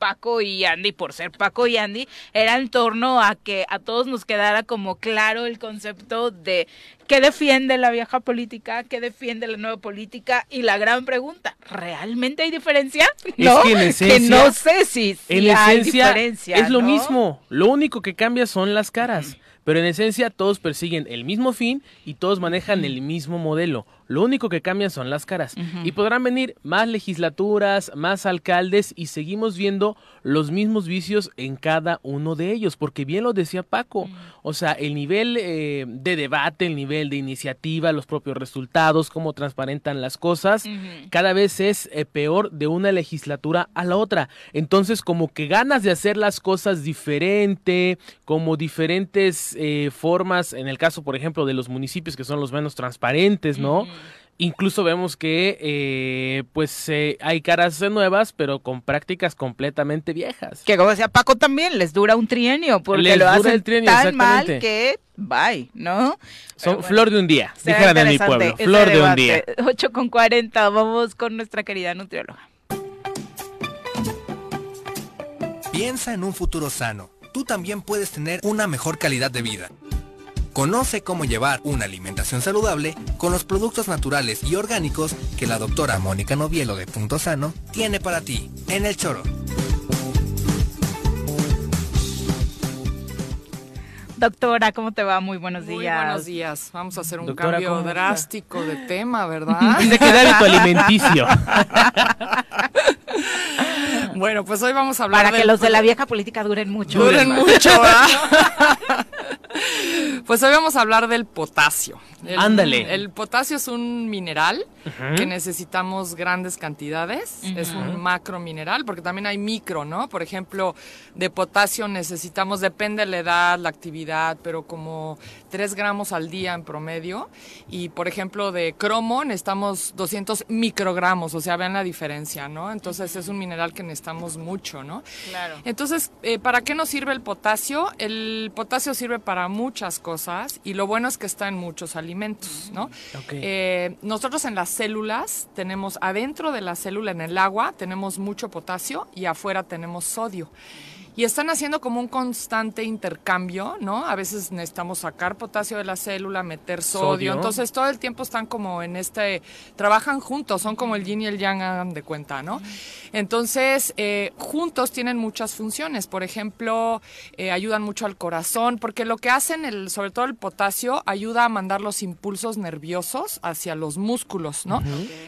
Paco y Andy, por ser Paco y Andy, era en torno a que a todos nos quedara como claro el concepto de qué defiende la vieja política, qué defiende la nueva política y la gran pregunta, ¿realmente hay diferencia? No, es que, <laughs> no sé si, en hay diferencia. Es lo mismo, lo único que cambia son las caras, pero en esencia todos persiguen el mismo fin y todos manejan el mismo modelo. Lo único que cambian son las caras. Y podrán venir más legislaturas, más alcaldes y seguimos viendo los mismos vicios en cada uno de ellos, porque bien lo decía Paco, o sea, el nivel eh, de debate, el nivel de iniciativa, los propios resultados, cómo transparentan las cosas, cada vez es eh, peor de una legislatura a la otra. Entonces, como que ganas de hacer las cosas diferente, como diferentes eh, formas, en el caso, por ejemplo, de los municipios que son los menos transparentes, ¿no? Incluso vemos que eh, pues eh, hay caras nuevas, pero con prácticas completamente viejas. Que como decía Paco también, les dura un trienio, porque Les lo dura hacen el trienio, tan mal que bye, ¿no? Son flor de un día, Será dijera de mi pueblo, flor de un día. debate. 8 con 40, vamos con nuestra querida nutrióloga. Piensa en un futuro sano. Tú también puedes tener una mejor calidad de vida. Conoce cómo llevar una alimentación saludable con los productos naturales y orgánicos que la doctora Mónica Novielo de Punto Sano tiene para ti en el choro. Doctora, ¿cómo te va? Muy buenos Muy días. buenos días. Vamos a hacer un Doctora, cambio drástico de tema, <laughs> ¿verdad? Dice que da hábito alimenticio. <laughs> <laughs> bueno, pues hoy vamos a hablar Para que del- los de la vieja política duren mucho. duren mucho, ¿verdad? <laughs> Pues hoy vamos a hablar del potasio. El- Ándale. El potasio es un mineral que necesitamos grandes cantidades. Es un macro mineral, porque también hay micro, ¿no? Por ejemplo, de potasio necesitamos, depende de la edad, la actividad, pero como 3 gramos al día en promedio. Y por ejemplo, de cromo necesitamos 200 microgramos, o sea, vean la diferencia, ¿no? Entonces es un mineral que necesitamos mucho, ¿no? Claro. Entonces, eh, ¿para qué nos sirve el potasio? El potasio sirve para muchas cosas y lo bueno es que está en muchos alimentos, ¿no? Ok. Eh, nosotros en las células tenemos, adentro de la célula, en el agua, tenemos mucho potasio y afuera tenemos sodio. Y están haciendo como un constante intercambio, ¿no? A veces necesitamos sacar potasio de la célula, meter sodio. Sodio. Entonces todo el tiempo están como en este, trabajan juntos, son como el yin y el yang, hagan de cuenta, ¿no? Entonces, eh, juntos tienen muchas funciones. Por ejemplo, eh, ayudan mucho al corazón, porque lo que hacen, el, sobre todo el potasio, ayuda a mandar los impulsos nerviosos hacia los músculos, ¿no?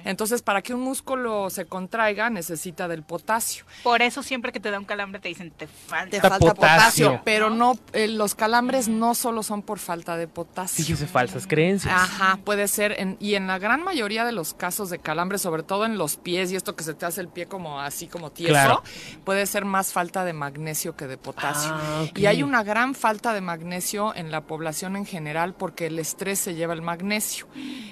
Entonces, para que un músculo se contraiga, necesita del potasio. Por eso siempre que te da un calambre te dicen, te falta. Te Está falta potasio, potasio. pero no, eh, los calambres no solo son por falta de potasio. Fíjese, falsas creencias. Ajá, puede ser. En, y en la gran mayoría de los casos de calambre, sobre todo en los pies y esto que se te hace el pie como así como tieso, Claro. puede ser más falta de magnesio que de potasio. Ah. Y hay una gran falta de magnesio en la población en general porque el estrés se lleva el magnesio.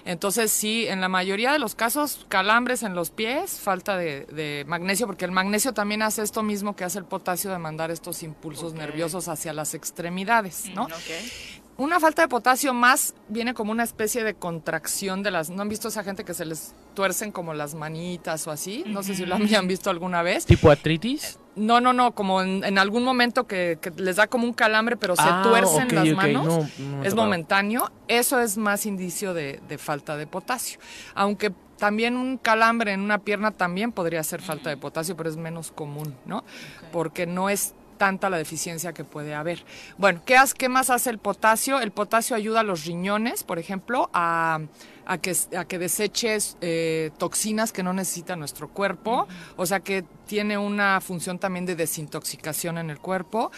Entonces sí, en la mayoría de los casos, calambres en los pies, falta de, de magnesio, porque el magnesio también hace esto mismo que hace el potasio de mandar estos impulsos nerviosos hacia las extremidades, ¿no? Una falta de potasio más viene como una especie de contracción de las... ¿No han visto esa gente que se les tuercen como las manitas o así? No sé si lo habían visto alguna vez. ¿Tipo artritis? No, no, no, como en, en algún momento que, que les da como un calambre, pero se Ah, tuercen las ok, manos. no, no es momentáneo. Eso es más indicio de, de falta de potasio. Aunque también un calambre en una pierna también podría ser falta de potasio, pero es menos común, ¿no? Porque no es tanta la deficiencia que puede haber. Bueno, ¿qué, has- qué más hace el potasio? El potasio ayuda a los riñones, por ejemplo, a, a que, a que deseches eh, toxinas que no necesita nuestro cuerpo, o sea que tiene una función también de desintoxicación en el cuerpo.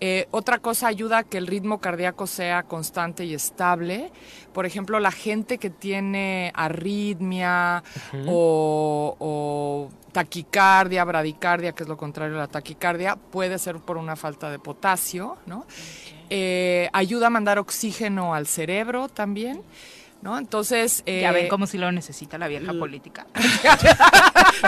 Eh, otra cosa ayuda a que el ritmo cardíaco sea constante y estable. Por ejemplo, la gente que tiene arritmia o, o taquicardia, bradicardia, que es lo contrario a la taquicardia, puede ser por una falta de potasio, ¿no? Eh, ayuda a mandar oxígeno al cerebro también, ¿no? Entonces... Ya eh, ven cómo si lo necesita la vieja política. <laughs>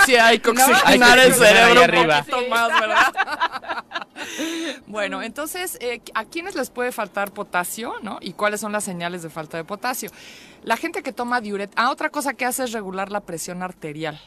Sí, hay que <laughs> No, oxigenar que el cerebro un arriba. poquito más, ¿verdad? <laughs> bueno, entonces, eh, ¿a quiénes les puede faltar potasio, no? ¿Y cuáles son las señales de falta de potasio? La gente que toma diuretas... Ah, otra cosa que hace es regular la presión arterial.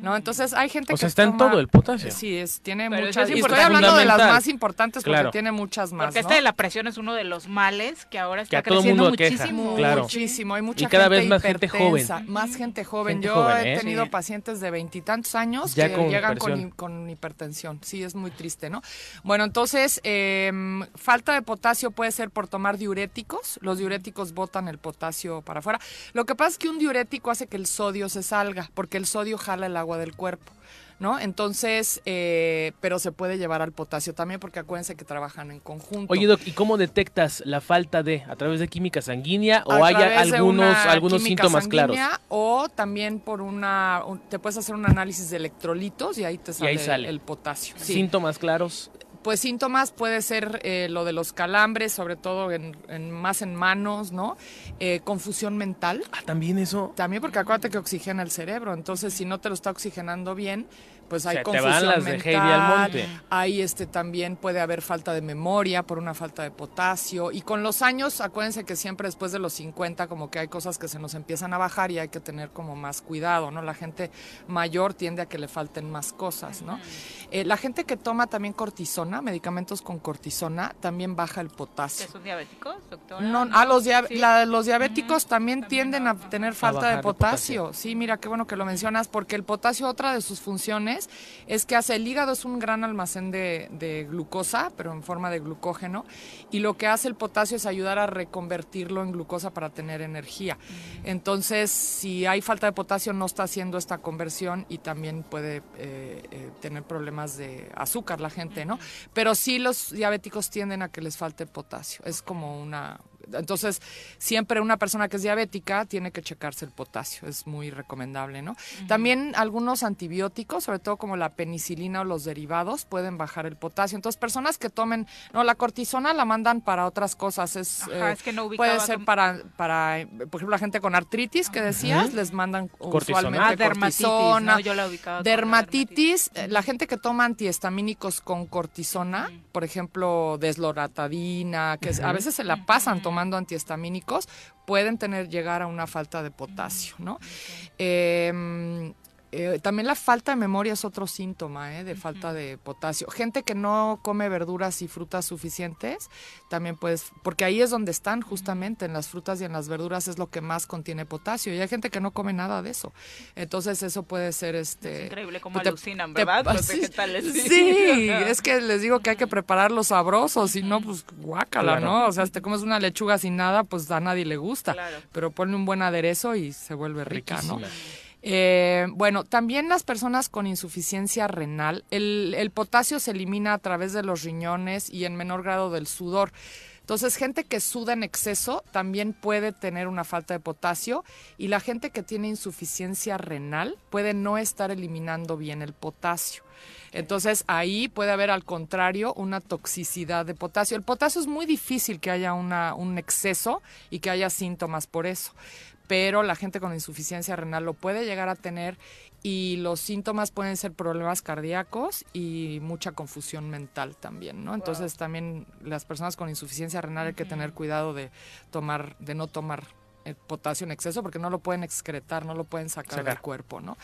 ¿No? Entonces hay gente O que sea, está en todo el potasio. Sí, es, tiene Pero muchas. es y estoy hablando de las más importantes porque Claro. tiene muchas más, Porque ¿no? este de la presión es uno de los males que ahora Que está todo creciendo muchísimo. claro. Muchísimo, hay mucha Y cada gente vez más gente hipertensa, joven. Más gente joven. Gente Yo joven, he ¿eh? tenido Sí. pacientes de veintitantos años Ya que con llegan con, con hipertensión. Sí, es muy triste, ¿no? Bueno, entonces, em, falta de potasio puede ser por tomar diuréticos. Los diuréticos botan el potasio para afuera. Lo que pasa es que un diurético hace que el sodio se salga, porque el sodio jala el agua del cuerpo. ¿No? Entonces, eh, pero se puede llevar al potasio también porque acuérdense que trabajan en conjunto. Oye, Doc, ¿y cómo detectas la falta de? ¿A través de química sanguínea o hay algunos, algunos síntomas claros? O también por una, un- te puedes hacer un análisis de electrolitos y ahí te sale, ahí sale. el potasio. Sí. Síntomas claros. Pues síntomas puede ser eh, lo de los calambres, sobre todo en, en- más en manos, ¿no? Eh, confusión mental. Ah, también eso. También porque acuérdate que oxigena el cerebro, entonces si no te lo está oxigenando bien, pues hay Se te confusión van las de mental. Heidi al monte. Ahí este también puede haber falta de memoria por una falta de potasio y con los años, acuérdense que siempre después de los 50 como que hay cosas que se nos empiezan a bajar y hay que tener como más cuidado, ¿no? La gente mayor tiende a que le falten más cosas, ¿no? Eh, la gente que toma también cortisona, medicamentos con cortisona, también baja el potasio. ¿Que son diabéticos, doctora? No, a los, dia- Sí. la- los diabéticos también tienden a tener falta de potasio. potasio. Sí, mira, qué bueno que lo mencionas, porque el potasio, otra de sus funciones es que hace, el hígado es un gran almacén de, de glucosa, pero en forma de glucógeno, y lo que hace el potasio es ayudar a reconvertirlo en glucosa para tener energía. Entonces, si hay falta de potasio, no está haciendo esta conversión y también puede eh, eh, tener problemas de azúcar la gente, ¿no? Pero sí los diabéticos tienden a que les falte potasio. Es como una... Entonces, siempre una persona que es diabética tiene que checarse el potasio, es muy recomendable, ¿no? También algunos antibióticos, sobre todo como la penicilina o los derivados, pueden bajar el potasio. Entonces, personas que tomen, no, la cortisona la mandan para otras cosas, es, Ajá, eh, es que no puede ser para, para, por ejemplo, la gente con artritis que decías, les mandan Cortisona. usualmente Ah, dermatitis, cortisona, ¿no? Yo la dermatitis, eh, la gente que toma antihistamínicos con cortisona, por ejemplo, desloratadina, que es- a veces se la pasan tomando antihistamínicos, pueden tener llegar a una falta de potasio, ¿no? Eh, eh, también la falta de memoria es otro síntoma ¿eh? de falta de potasio. Gente que no come verduras y frutas suficientes, también puedes, porque ahí es donde están justamente, en las frutas y en las verduras es lo que más contiene potasio. Y hay gente que no come nada de eso. Entonces eso puede ser este... Es increíble cómo pues te- alucinan, te- ¿verdad? Los sí, vegetales. Sí, <laughs> es que les digo que hay que prepararlos sabrosos, si no, pues guácala, Claro. ¿no? O sea, si te comes una lechuga sin nada, pues a nadie le gusta. Claro. Pero ponle un buen aderezo y se vuelve rica, ¿no? Eh, bueno, también las personas con insuficiencia renal, el, potasio se elimina a través de los riñones y en menor grado del sudor. Entonces, gente que suda en exceso también puede tener una falta de potasio y la gente que tiene insuficiencia renal puede no estar eliminando bien el potasio. Entonces ahí puede haber al contrario una toxicidad de potasio. El potasio es muy difícil que haya un exceso y que haya síntomas por eso, pero la gente con insuficiencia renal lo puede llegar a tener y los síntomas pueden ser problemas cardíacos y mucha confusión mental también, ¿no? Entonces también las personas con insuficiencia renal hay que tener cuidado de tomar, de no tomar el potasio en exceso porque no lo pueden excretar, no lo pueden sacar, Sacar. del cuerpo, ¿no?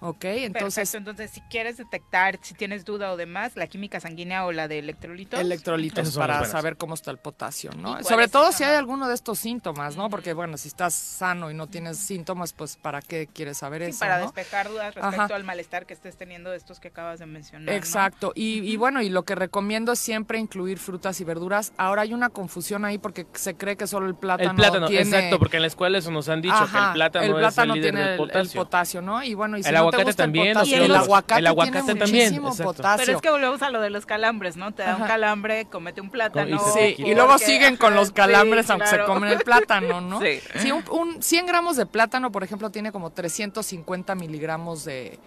Ok, entonces Perfecto, entonces si quieres detectar, si tienes duda o demás, la química sanguínea o la de electrolitos. electrolitos para saber cómo está el potasio, ¿Y ¿no? Sobre todo si hay alguno de estos síntomas, ¿no? Porque bueno, si estás sano y no tienes síntomas, pues ¿para qué quieres saber Sí, eso, para no? despejar dudas respecto Ajá. al malestar que estés teniendo de estos que acabas de mencionar. ¿no? Exacto. Y, y bueno, y lo que recomiendo es siempre incluir frutas y verduras. Ahora hay una confusión ahí porque se cree que solo el plátano, El plátano, tiene... exacto, porque en la escuela eso nos han dicho, que el plátano, el plátano es el líder tiene del el- el potasio. ¿no? Y bueno, y si El no te aguacate gusta también, el potasio, Y el aguacate, el aguacate tiene también, potasio. Pero es que volvemos a lo de los calambres, ¿no? Te da un calambre, comete un plátano. Sí, y luego siguen con los calambres sí, aunque claro. se comen el plátano, ¿no? Sí. Sí, un, un 100 gramos de plátano, por ejemplo, tiene como 350 miligramos de,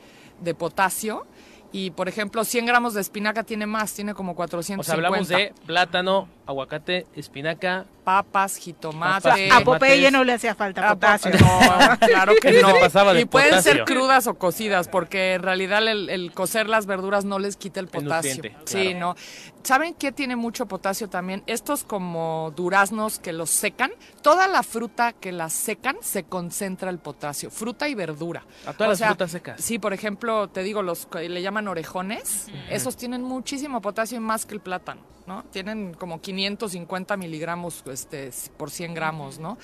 de potasio. Y, por ejemplo, 100 gramos de espinaca tiene más, tiene como O 450. sea, hablamos de plátano, aguacate, espinaca, papas, jitomate. Papas, A Popeye no le hacía falta potasio. <laughs> No, claro que Se no. pasaba de y pueden potasio. ser crudas o cocidas, porque en realidad el, el cocer las verduras no les quita el El potasio. nutriente, Sí, claro. no. ¿Saben qué tiene mucho potasio también? Estos como duraznos que los secan, toda la fruta que las secan se concentra el potasio, fruta y verdura. A todas O las sea, frutas secas. Sí, por ejemplo, te digo, los que le llaman orejones, esos tienen muchísimo potasio y más que el plátano, ¿no? Tienen como 550 miligramos este, por 100 gramos, ¿no?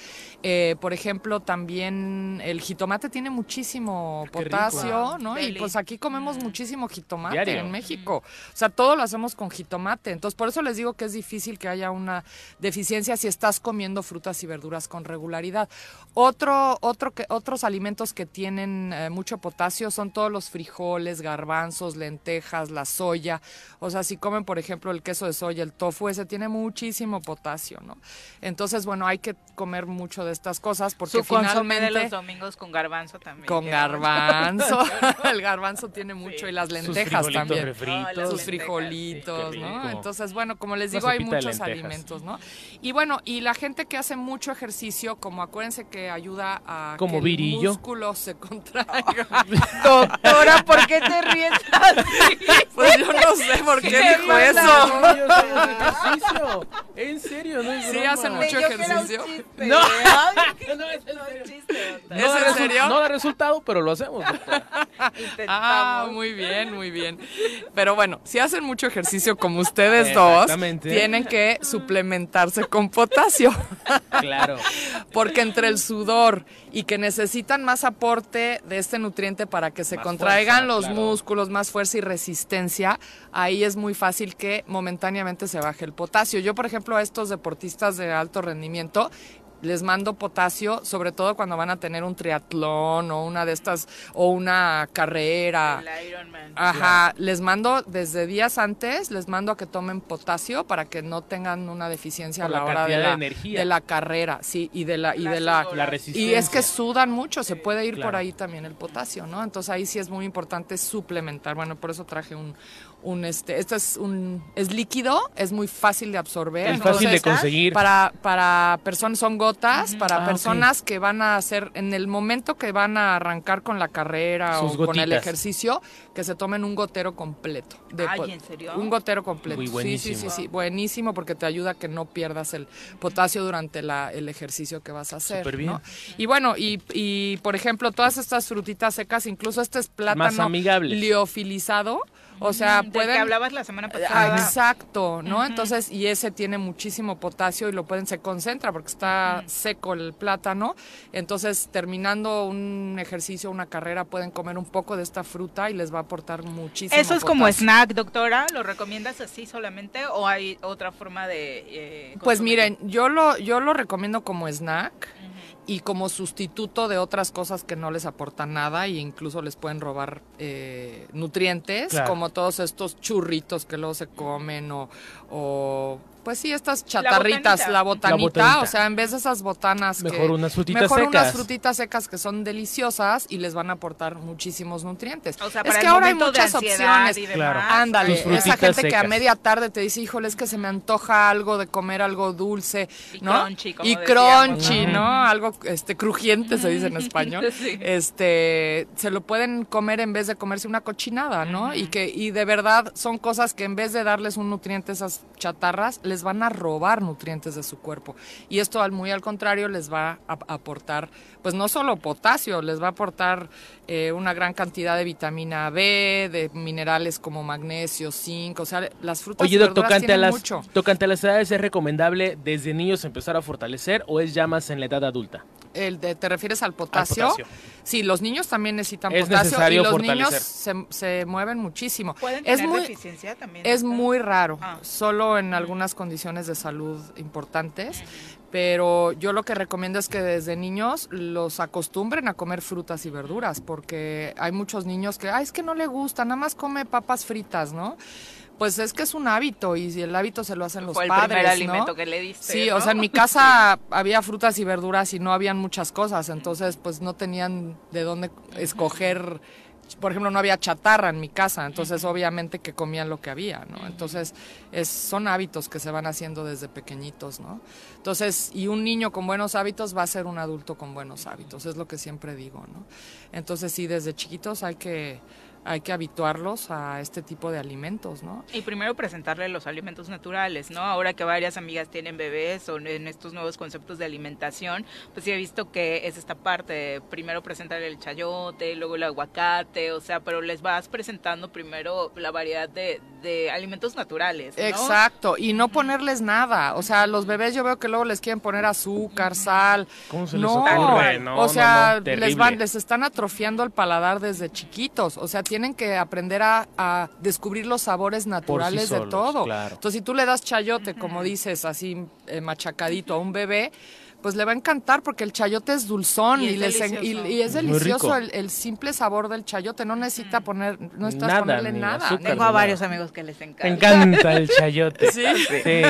Eh, por ejemplo, también el jitomate tiene muchísimo Qué rico. potasio, ¿no? Y pues aquí comemos muchísimo jitomate Diario. en México. O sea, todo lo hacemos con jitomate. Entonces, por eso les digo que es difícil que haya una deficiencia si estás comiendo frutas y verduras con regularidad. Otro, otro que, otros alimentos que tienen eh, mucho potasio son todos los frijoles, garbanzos, lentejas, la soya. O sea, si comen, por ejemplo, el queso de soya, el tofu, ese tiene muchísimo potasio, ¿no? Entonces, bueno, hay que comer mucho de estas cosas porque Su finalmente... de los domingos con garbanzo también. Con garbanzo. <laughs> <laughs> el garbanzo tiene mucho y las lentejas también. refritos. Las Sus lentejas, frijolitos, sí, ¿no? Entonces, bueno, como les digo, hay muchos alimentos, ¿no? Y bueno, y la gente que hace mucho ejercicio, como acuérdense que ayuda a Como que Viri y el yo. músculo se contraiga. <laughs> Doctora, ¿por qué te ríes así? pues yo no sé por qué dijo eso. Ejercicio. En serio, no es Sí, broma. hacen mucho Creyó que era un ejercicio. chiste. No. Ay, qué- No, es en no, serio. chiste. ¿Es da en resu- serio? No da resultado, pero lo hacemos. Intentamos. Ah, muy bien, muy bien. Pero bueno, si hacen mucho ejercicio como ustedes dos, Exactamente. tienen que suplementarse con potasio. Claro. Porque entre el sudor y que necesitan más aporte de este nutriente para que se Más contraigan fuerza, los claro. músculos, más fuerza y resistencia, ahí es muy fácil que momentáneamente se baje el potasio. Yo, por ejemplo, a estos deportistas de alto rendimiento, les mando potasio, sobre todo cuando van a tener un triatlón o una de estas, o una carrera. El Ironman. Ajá, les mando desde días antes, les mando a que tomen potasio para que no tengan una deficiencia Por a la, la hora de la, energía. de la carrera, sí, y de la y La de la. La y resistencia. es que sudan mucho, se puede ir por ahí también el potasio, ¿no? Entonces ahí sí es muy importante suplementar. Bueno, por eso traje un un este, este es un es líquido, es muy fácil de absorber, Es fácil de conseguir. para, para personas, son gotas, para Ah, personas que van a hacer, en el momento que van a arrancar con la carrera Sus o con el ejercicio, que se tomen un gotero completo. de Ay, po- ¿en serio? Un gotero completo. Uy, sí, sí, buenísimo. sí, sí, buenísimo porque te ayuda a que no pierdas el potasio durante la, el ejercicio que vas a hacer. Súper bien. ¿no? Y bueno, y, y por ejemplo, todas estas frutitas secas, incluso este es plátano liofilizado, o sea, del pueden... que hablabas la semana Ah, pasada. Exacto, ¿no? Entonces, y ese tiene muchísimo potasio y lo pueden, se concentra porque está seco el plátano. Entonces, terminando un ejercicio, una carrera, pueden comer un poco de esta fruta y les va a aportar muchísimo. ¿Eso es como snack, doctora? ¿Lo recomiendas así solamente o hay otra forma de eh, Pues miren, yo lo, yo lo recomiendo como snack y como sustituto de otras cosas que no les aportan nada e incluso les pueden robar eh, nutrientes, Claro. como todos estos churritos que luego se comen o, o, pues sí, estas chatarritas, botanita. la botanita, La botanita. o sea, en vez de esas botanas que... Mejor unas frutitas mejor unas secas. frutitas secas que son deliciosas y les van a aportar muchísimos nutrientes. O sea, es que el ahora hay muchas opciones. Claro. Ándale, Tus esa gente que a media tarde te dice, híjole, es que se me antoja algo de comer algo dulce, Y ¿no? crunchy, como y crunchy, ¿no? ¿no? Algo este crujiente se dice en <laughs> español. Sí. Este, se lo pueden comer en vez de comerse una cochinada, ¿no? Y que y de verdad son cosas que en vez de darles un nutriente a chatarras, les van a robar nutrientes de su cuerpo. Y esto al muy al contrario les va a aportar pues no solo potasio, les va a aportar eh, una gran cantidad de vitamina B, de minerales como magnesio, zinc, o sea, las frutas Oye, y verduras tocante a, las, mucho. tocante a las edades, ¿es recomendable desde niños empezar a fortalecer o es ya más en la edad adulta? El de- ¿Te refieres al potasio? potasio. Sí, los niños también necesitan Es potasio y necesario los fortalecer. niños se, se mueven muchísimo. ¿Pueden Es tener muy, deficiencia también? es muy raro, Ah. solo en algunas condiciones de salud importantes, pero yo lo que recomiendo es que desde niños los acostumbren a comer frutas y verduras, porque hay muchos niños que, ay, es que no le gusta, nada más come papas fritas, ¿no? Pues es que es un hábito y el hábito se lo hacen los Fue el padres, primer ¿no? alimento que le diste, Sí, o sea, en mi casa <laughs> había frutas y verduras y no habían muchas cosas, entonces pues no tenían de dónde escoger por ejemplo, no había chatarra en mi casa, entonces obviamente que comían lo que había, ¿no? Entonces, es, son hábitos que se van haciendo desde pequeñitos, ¿no? Entonces, y un niño con buenos hábitos va a ser un adulto con buenos hábitos, es lo que siempre digo, ¿no? Entonces, sí, desde chiquitos hay que hay que habituarlos a este tipo de alimentos, ¿no? Y primero presentarle los alimentos naturales, ¿no? Ahora que varias amigas tienen bebés o en estos nuevos conceptos de alimentación, pues sí he visto que es esta parte, primero presentarle el chayote, luego el aguacate, o sea, pero les vas presentando primero la variedad de, de alimentos naturales, ¿no? Exacto, y no ponerles nada, o sea, los bebés yo veo que luego les quieren poner azúcar, sal. ¿Cómo se les no, ocurre? No, o sea, no, no, les van, les están atrofiando el paladar desde chiquitos, o sea, tienen que aprender a, a descubrir los sabores naturales de solos, todo. claro. Entonces, si tú le das chayote, como dices, así eh, machacadito a un bebé, pues le va a encantar porque el chayote es dulzón Y y, es les en- y- delicioso. y es Muy delicioso rico. el, el simple sabor del chayote. No necesita poner, no necesitas Nada, ponerle ni nada. azúcar. Tengo a nada. varios amigos que les Me encanta. encanta el chayote. Sí. Sí.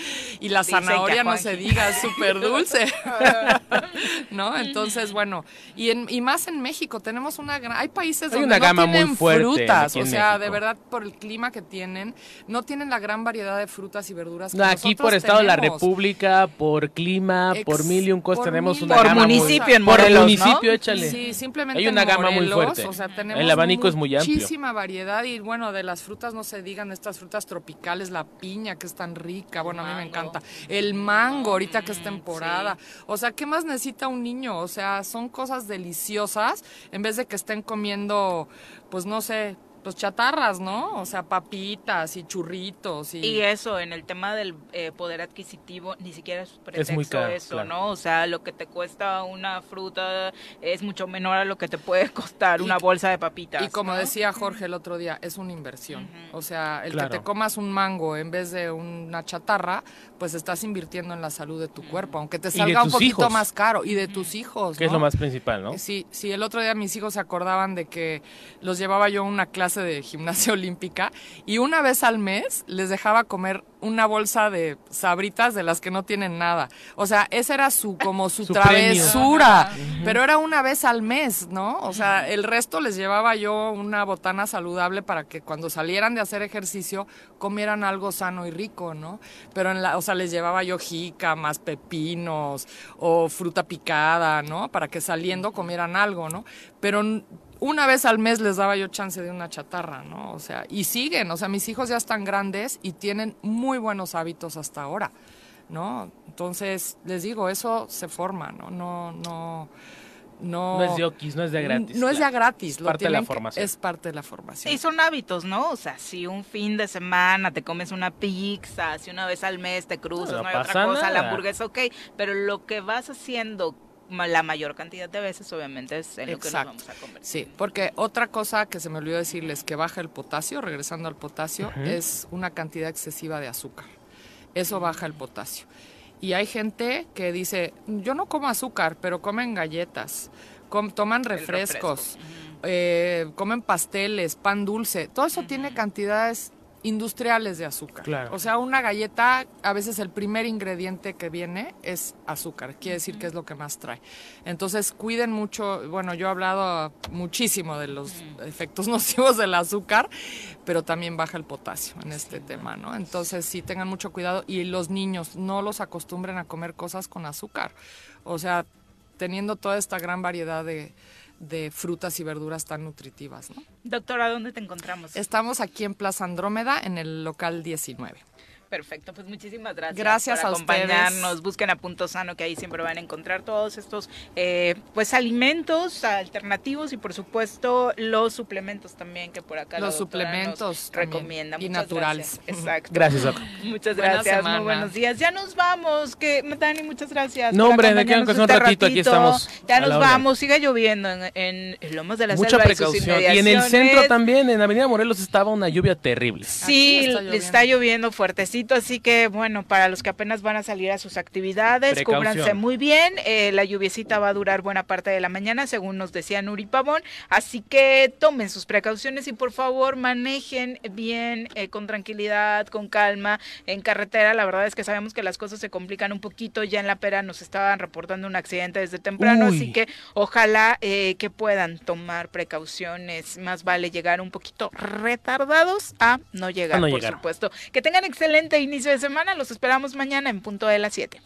<laughs> Y la Dicen zanahoria no se diga, es súper dulce. <laughs> ¿No? Entonces, bueno, y, en, y más en México, tenemos una gran... Hay países Hay donde una no gama muy tienen fuerte frutas, o sea, México. de verdad, por el clima que tienen, no tienen la gran variedad de frutas y verduras que No, aquí por Estado de la. República, por clima, por mil y un cosas, por tenemos una Por gama muy- municipio en Por el Morelos, ¿no? municipio, échale. Sí, simplemente Hay una en gama muy fuerte. O sea, tenemos El abanico es muy amplio. Muchísima variedad y bueno, de las frutas no se digan, estas frutas tropicales, la piña que es tan rica, bueno, a mí me encanta. El mango ahorita que es temporada. O sea, ¿qué más necesita un niño? O sea, son cosas deliciosas en vez de que estén comiendo, pues no sé, pues chatarras, ¿no? O sea, papitas y churritos y... Y eso, en el tema del eh, poder adquisitivo, ni siquiera es pretexto muy caro, eso, claro. ¿no? O sea, lo que te cuesta una fruta es mucho menor a lo que te puede costar Y- una bolsa de papitas. Y como ¿no? decía Jorge el otro día, es una inversión. O sea, el Claro. que te comas un mango en vez de una chatarra, pues estás invirtiendo en la salud de tu cuerpo, aunque te salga un poquito hijos. más caro. Y de tus hijos. Que es lo más principal, ¿no? Sí, sí, el otro día mis hijos se acordaban de que los llevaba yo a una clase de gimnasia <laughs> olímpica y una vez al mes les dejaba comer una bolsa de sabritas de las que no tienen nada. O sea, esa era su como su, travesura, pero era una vez al mes, ¿no? O sea, el resto les llevaba yo una botana saludable para que cuando salieran de hacer ejercicio comieran algo sano y rico, ¿no? Pero en la, o sea, les llevaba yo jícamas, pepinos o fruta picada, ¿no? Para que saliendo comieran algo, ¿no? Pero una vez al mes les daba yo chance de una chatarra, ¿no? O sea, y siguen, o sea, mis hijos ya están grandes y tienen muy buenos hábitos hasta ahora, ¿no? Entonces, les digo, eso se forma, ¿no? No, no, no. No es de okis, no es de gratis. No es ya claro. gratis. Es lo parte de la que- formación. Es parte de la formación. Sí, son hábitos, ¿no? O sea, si un fin de semana te comes una pizza, si una vez al mes te cruzas, No no, hay otra cosa, la hamburguesa, ok, pero lo que vas haciendo la mayor cantidad de veces, obviamente, es en lo que nos vamos a convertir. Sí, porque otra cosa que se me olvidó decirles que baja el potasio, regresando al potasio, es una cantidad excesiva de azúcar. Eso baja el potasio. Y hay gente que dice, yo no como azúcar, pero comen galletas, com- toman refrescos, eh, comen pasteles, pan dulce. Todo eso tiene cantidades industriales de azúcar. Claro. O sea, una galleta, a veces el primer ingrediente que viene es azúcar, quiere decir que es lo que más trae. Entonces, cuiden mucho, bueno, yo he hablado muchísimo de los efectos <laughs> nocivos del azúcar, pero también baja el potasio en este tema, ¿no? Entonces, sí tengan mucho cuidado y los niños no los acostumbren a comer cosas con azúcar. O sea, teniendo toda esta gran variedad de, de frutas y verduras tan nutritivas, ¿no? Doctora, ¿dónde te encontramos? Estamos aquí en Plaza Andrómeda, en el local 19. Perfecto, pues muchísimas gracias, Gracias por a ustedes. acompañarnos. Busquen a Punto Sano, que ahí siempre van a encontrar todos estos eh, pues alimentos alternativos y por supuesto los suplementos también que por acá Los suplementos nos recomienda. y Muchas naturales. gracias. Exacto. Gracias, Doc. Muchas gracias, muy buenos días. Ya nos vamos, que Dani, muchas gracias. No, hombre, de aunque sea un ratito, aquí estamos Ya nos vamos, sigue lloviendo en, en Lomas de la Mucha Selva y sus precaución. Y en el centro también, en Avenida Morelos, estaba una lluvia terrible. Sí, está le está lloviendo fuertecito. Así que bueno, para los que apenas van a salir a sus actividades, cúbranse muy bien. Eh, la lluviecita va a durar buena parte de la mañana, según nos decía Nuri Pavón. Así que tomen sus precauciones y por favor manejen bien, eh, con tranquilidad, con calma en carretera. La verdad es que sabemos que las cosas se complican un poquito. Ya en la pera nos estaban reportando un accidente desde temprano, así que ojalá eh, que puedan tomar precauciones. Más vale llegar un poquito retardados a no llegar, por supuesto. Que tengan excelente inicio de semana. Los esperamos mañana en punto de las 7.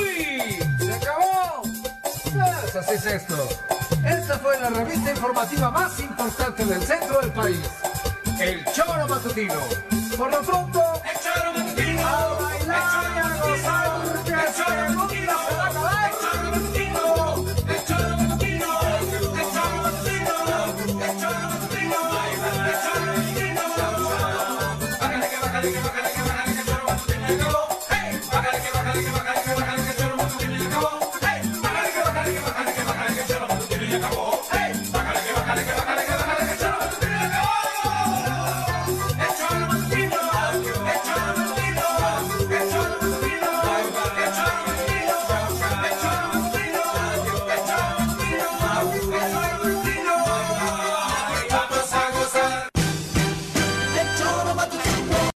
¡Uy! ¡Se acabó! Pues así es esto. Esta fue la revista informativa más importante del centro del país. El Choro Matutino. Por lo pronto, el Choro Matutino. A bailar